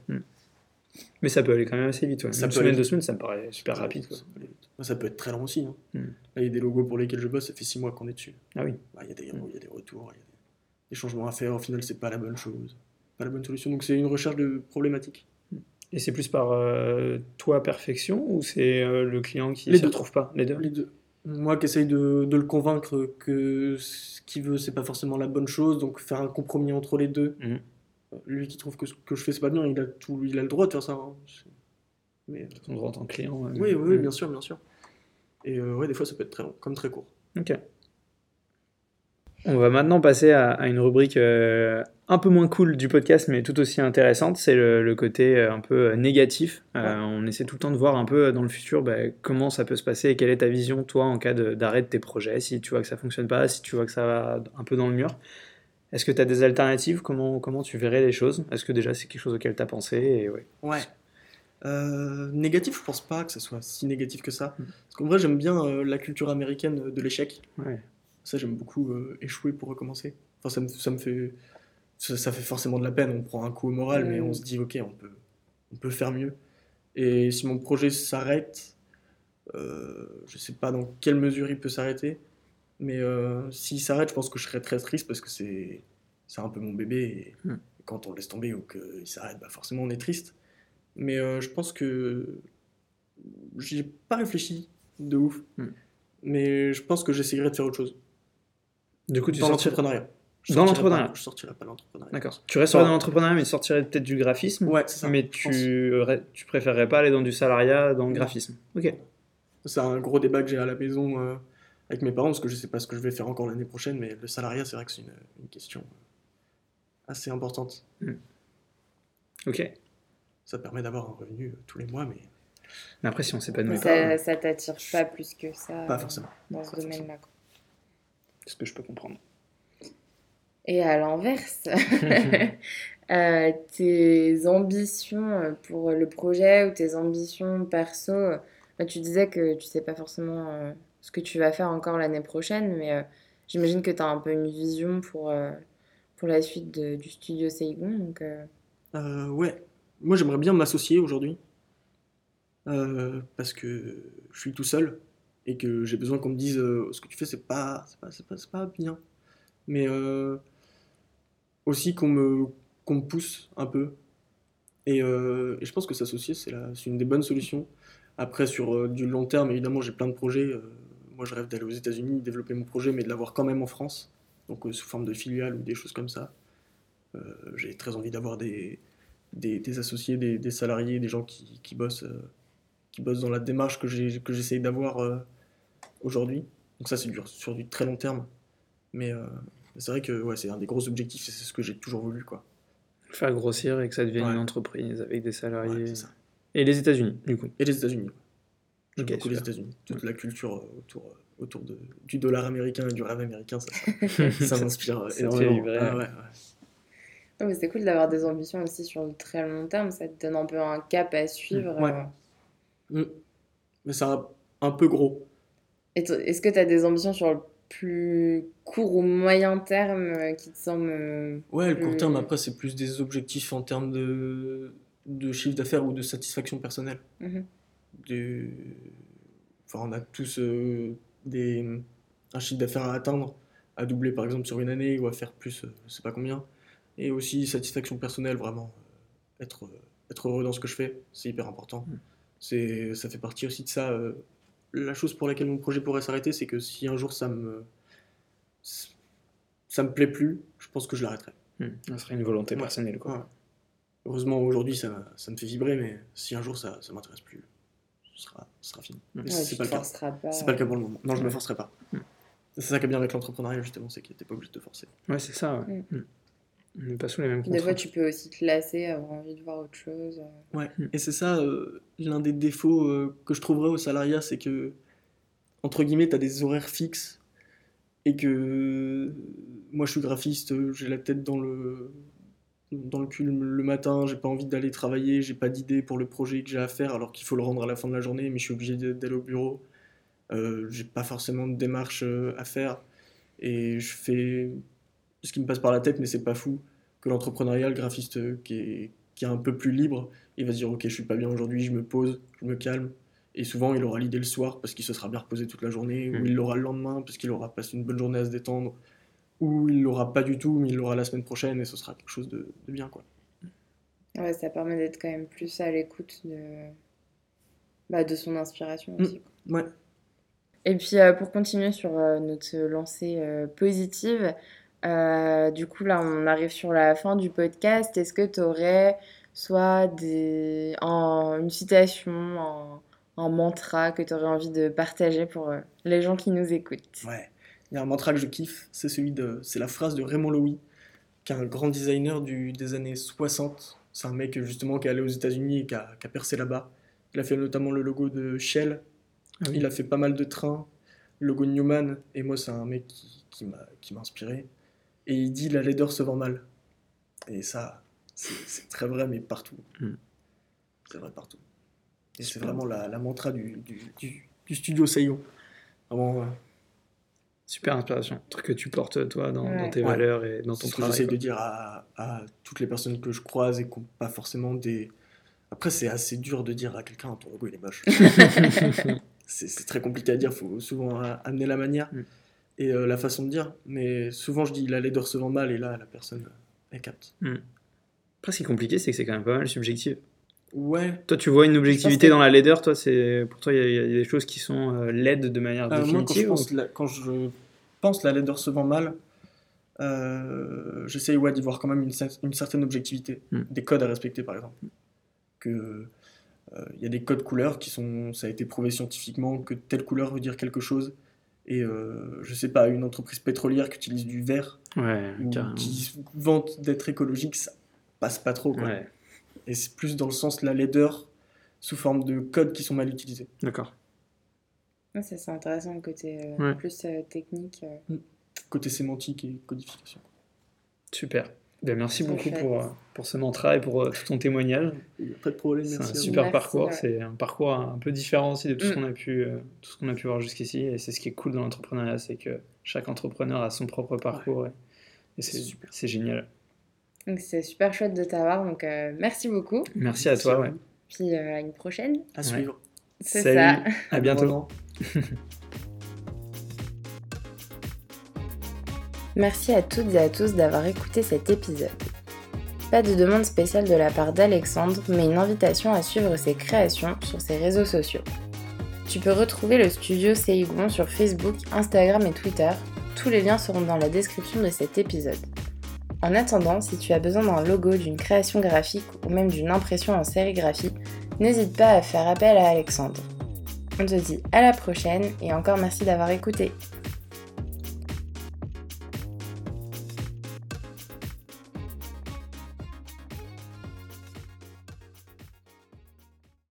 Mais ça peut aller quand même assez vite. Ouais.
Ça
Une
peut
semaine,
aller-
deux semaines, ça me paraît super rapide. Quoi.
Ça peut, aller vite. Bah, ça peut être très long aussi. hein.
Mm.
Là, il y a des logos pour lesquels je bosse, ça fait six mois qu'on est dessus.
Ah oui.
Bah, Il y, a des-
Mm.
il y a des retours, il y a des, des changements à faire. Au final, c'est pas la bonne chose, pas la bonne solution. Donc, c'est une recherche de problématique.
Et c'est plus par euh, toi perfection ou c'est euh, le client qui
Les
s'y
deux.
retrouve pas Les deux?
Les deux. Moi qui essaye de, de le convaincre que ce qu'il veut, c'est pas forcément la bonne chose, donc faire un compromis entre les deux.
Mhm.
Lui qui trouve que ce que je fais, c'est pas bien, il a, tout, il a le droit de faire ça. hein. Mais,
Ton droit en tant que client.
oui, oui, oui, bien sûr, bien sûr. Et euh, ouais, des fois, ça peut être très long, comme très court.
Ok. On va maintenant passer à, à une rubrique euh, un peu moins cool du podcast, mais tout aussi intéressante. C'est le, le côté euh, un peu euh, négatif. Euh,
Ouais.
On essaie tout le temps de voir un peu dans le futur bah, comment ça peut se passer et quelle est ta vision, toi, en cas d'arrêt de, tes projets. Si tu vois que ça fonctionne pas, si tu vois que ça va un peu dans le mur. Est-ce que tu as des alternatives? Comment, comment tu verrais les choses? Est-ce que déjà c'est quelque chose auquel tu as pensé? Et ouais.
Ouais. Euh, négatif, je pense pas que ça soit si négatif que ça.
Mm.
Parce qu'en vrai, j'aime bien euh, la culture américaine de l'échec.
Ouais.
Ça, j'aime beaucoup euh, échouer pour recommencer. Enfin, ça me, ça me fait. Ça, ça fait forcément de la peine. On prend un coup au moral, mais
Mm.
on se dit, ok, on peut, on peut faire mieux. Et si mon projet s'arrête, euh, je sais pas dans quelle mesure il peut s'arrêter. Mais euh, s'il s'arrête, je pense que je serais très triste parce que c'est un peu mon bébé. Et
Mm.
quand on le laisse tomber ou qu'il s'arrête, bah forcément on est triste. Mais euh, je pense que j'ai pas réfléchi de ouf.
Mm.
Mais je pense que j'essayerai de faire autre chose.
Du coup, tu
Dans
sortirais.
l'entrepreneuriat. Je
Dans l'entrepreneuriat.
Je sortirai pas l'entrepreneuriat.
D'accord. Tu resterais dans l'entrepreneuriat, mais tu sortirais peut-être du graphisme.
Ouais, c'est ça.
mais tu, tu préférerais pas aller dans du salariat, dans le graphisme. Ok.
C'est un gros débat que j'ai à la maison euh, avec mes parents parce que je sais pas ce que je vais faire encore l'année prochaine, mais le salariat, c'est vrai que c'est une, une question assez importante.
Ok.
Ça permet d'avoir un revenu euh, tous les mois, mais
Mais après, si on sait pas de
Mais
mes
ça, ça t'attire pas plus que ça
pas
euh,
forcément.
dans ce domaine-là. quoi.
C'est ce que je peux comprendre.
Et à l'inverse, euh, tes ambitions euh, pour le projet ou tes ambitions perso, euh, bah, tu disais que tu sais pas forcément euh, ce que tu vas faire encore l'année prochaine, mais euh, j'imagine que tu as un peu une vision pour, euh, pour la suite de- du studio Seigon. Donc, euh,
Euh, ouais, moi j'aimerais bien m'associer aujourd'hui euh, parce que je suis tout seul et que j'ai besoin qu'on me dise euh, ce que tu fais c'est pas pas, pas, pas bien. Mais euh, aussi qu'on me qu'on me pousse un peu. Et, euh, je pense que s'associer c'est une des bonnes solutions. Après sur du long terme évidemment j'ai plein de projets. Moi je rêve d'aller aux États-Unis développer mon projet mais de l'avoir quand même en France. Donc sous forme de filiale ou des choses comme ça. J'ai très envie d'avoir des, des, associés, des, salariés, des gens qui, qui bossent, qui bossent dans la démarche que j'essaye d'avoir aujourd'hui. Donc ça, c'est du- sur du très long terme. Mais euh, c'est vrai que ouais, c'est un des gros objectifs c'est ce que j'ai toujours voulu. Quoi.
Faire grossir et que ça devienne
Ouais.
une entreprise avec des salariés.
Ouais, c'est ça.
et les États-Unis, du coup.
Et les États-Unis. J'aime
Ok,
beaucoup les. États-Unis. Toute la culture euh, autour, euh, autour de, du dollar américain et du rêve américain, ça, ça, ça m'inspire énormément. Ah ouais, ouais.
non, mais c'est cool d'avoir des ambitions aussi sur le très long terme, ça te donne un peu un cap à suivre.
Ouais.
euh.
Mm. Mais c'est un, un peu gros.
Est-ce que tu as des ambitions sur le plus court ou moyen terme euh, qui te semble. euh,
Ouais, le court terme, après, c'est plus des objectifs en termes de, de chiffre d'affaires ou de satisfaction personnelle.
Mhm.
Enfin, on a tous euh, des... un chiffre d'affaires à atteindre, à doubler par exemple sur une année ou à faire plus, euh, je sais pas combien. Et aussi satisfaction personnelle, vraiment. Être, être heureux dans ce que je fais, c'est hyper important.
Mm.
C'est, ça fait partie aussi de ça. euh, la chose pour laquelle mon projet pourrait s'arrêter, c'est que si un jour ça me. ça me plaît plus, je pense que je l'arrêterai.
Hmm. Ça serait une volonté
Ouais.
personnelle, quoi.
Ouais. Heureusement, aujourd'hui, ça, ça me fait vibrer, mais si un jour ça, ça m'intéresse plus, ce sera, ce sera fini.
Mm.
Mais
Ouais,
c'est
tu
pas
pas.
C'est pas le cas pour le moment. Non, je me
Ouais.
forcerai pas.
Mm.
C'est ça qui est bien avec l'entrepreneuriat, justement, c'est que t'es pas obligé de te forcer.
Ouais, c'est ça, pas sous les mêmes
Des fois,
contraintes.
tu peux aussi te lasser, avoir envie de voir autre chose. euh.
Ouais. Et c'est ça, euh, l'un des défauts euh, que je trouverais au salariat, c'est que, entre guillemets, t'as des horaires fixes et que moi, je suis graphiste, j'ai la tête dans le dans le cul le matin, j'ai pas envie d'aller travailler, j'ai pas d'idée pour le projet que j'ai à faire, alors qu'il faut le rendre à la fin de la journée, mais je suis obligé d'a- d'aller au bureau. Euh, j'ai pas forcément de démarche à faire et je fais ce qui me passe par la tête, mais c'est pas fou que l'entrepreneuriat, le graphiste euh, qui est, qui est un peu plus libre, il va se dire ok, je suis pas bien aujourd'hui, je me pose, je me calme. Et souvent, il aura l'idée le soir parce qu'il se sera bien reposé toute la journée, ou il l'aura le lendemain parce qu'il aura passé une bonne journée à se détendre, ou il l'aura pas du tout, mais il l'aura la semaine prochaine et ce sera quelque chose de, de bien quoi.
Ouais, ça permet d'être quand même plus à l'écoute de... Bah, de son inspiration
Mm.
aussi. quoi.
Ouais.
Et puis euh, pour continuer sur euh, notre lancée euh, positive, euh, du coup là on arrive sur la fin du podcast. Est-ce que tu aurais soit des... en- une citation, un, un mantra que tu aurais envie de partager pour euh, les gens qui nous écoutent?
Ouais. Il y a un mantra que je kiffe, c'est celui de, c'est la phrase de Raymond Loewy, qui est un grand designer du, des années 60. C'est un mec justement qui est allé aux États-Unis et qui a, qui a percé là-bas. Il a fait notamment le logo de Shell,
Ah oui.
il a fait pas mal de trains, le logo de Newman, et moi c'est un mec qui, qui m'a, qui m'a inspiré. Et il dit la laideur se vend mal. Et ça, c'est, très vrai, mais partout.
Mm.
C'est vrai partout. Et c'est vraiment la, la mantra du, du, du, du studio. Vraiment, euh,
Super inspiration. Un truc que tu portes, toi, dans,
Ouais.
dans tes
Ouais.
valeurs et dans ton
ce que
travail.
j'essaie de dire à, à toutes les personnes que je croise et qui n'ont pas forcément des. Après, c'est assez dur de dire à quelqu'un ton logo il est moche. c'est c'est très compliqué à dire, il faut souvent euh, amener la manière
Mm.
Et euh, la façon de dire. Mais souvent, je dis la laideur se vend mal et là, la personne, euh, elle capte.
Après, ce qui est compliqué, c'est que c'est quand même pas mal subjectif.
Ouais,
Toi, tu vois une objectivité dans la laideur, toi, c'est pour toi, il y, a- il y a des choses qui sont euh, laides de manière
euh, moi, quand je,
définitive.
pense
ou-
la, quand je pense la laideur se vend mal, j'essaye ouais, d'y voir quand même une, cer- une certaine objectivité.
Mm.
Des codes à respecter, par exemple. Que. Il y a des codes couleurs qui sont, ça a été prouvé scientifiquement que telle couleur veut dire quelque chose. Et euh, je sais pas, une entreprise pétrolière qui utilise du vert
Ouais,
ou qui se vante d'être écologique, ça passe pas trop. Quoi.
Ouais,
Et c'est plus dans le sens de la laideur sous forme de codes qui sont mal utilisés.
d'accord.
Ouais, ça c'est intéressant le côté euh,
Ouais.
plus euh, technique. euh.
Côté sémantique et codification.
Super. Ben, merci beaucoup pour, euh, pour ce mantra et pour euh, tout ton témoignage.
Il n'y a pas de problème,
C'est un super
Merci,
parcours.
ouais.
C'est un parcours un peu différent aussi de tout ce
Mm.
qu'on a pu, euh, tout ce qu'on a pu voir jusqu'ici. Et c'est ce qui est cool dans l'entrepreneuriat, c'est que chaque entrepreneur a son propre parcours. Et, et c'est
C'est super.
c'est génial.
Donc c'est super chouette de t'avoir. Donc euh, merci beaucoup.
Merci à toi. ouais.
Puis euh, à une prochaine.
À suivre.
C'est
Salut.
ça.
À bientôt.
Merci à toutes et à tous d'avoir écouté cet épisode. Pas de demande spéciale de la part d'Alexandre, mais une invitation à suivre ses créations sur ses réseaux sociaux. Tu peux retrouver le studio Seigon sur Facebook, Instagram et Twitter. Tous les liens seront dans la description de cet épisode. En attendant, si tu as besoin d'un logo, d'une création graphique ou même d'une impression en sérigraphie, n'hésite pas à faire appel à Alexandre. On te dit à la prochaine et encore merci d'avoir écouté.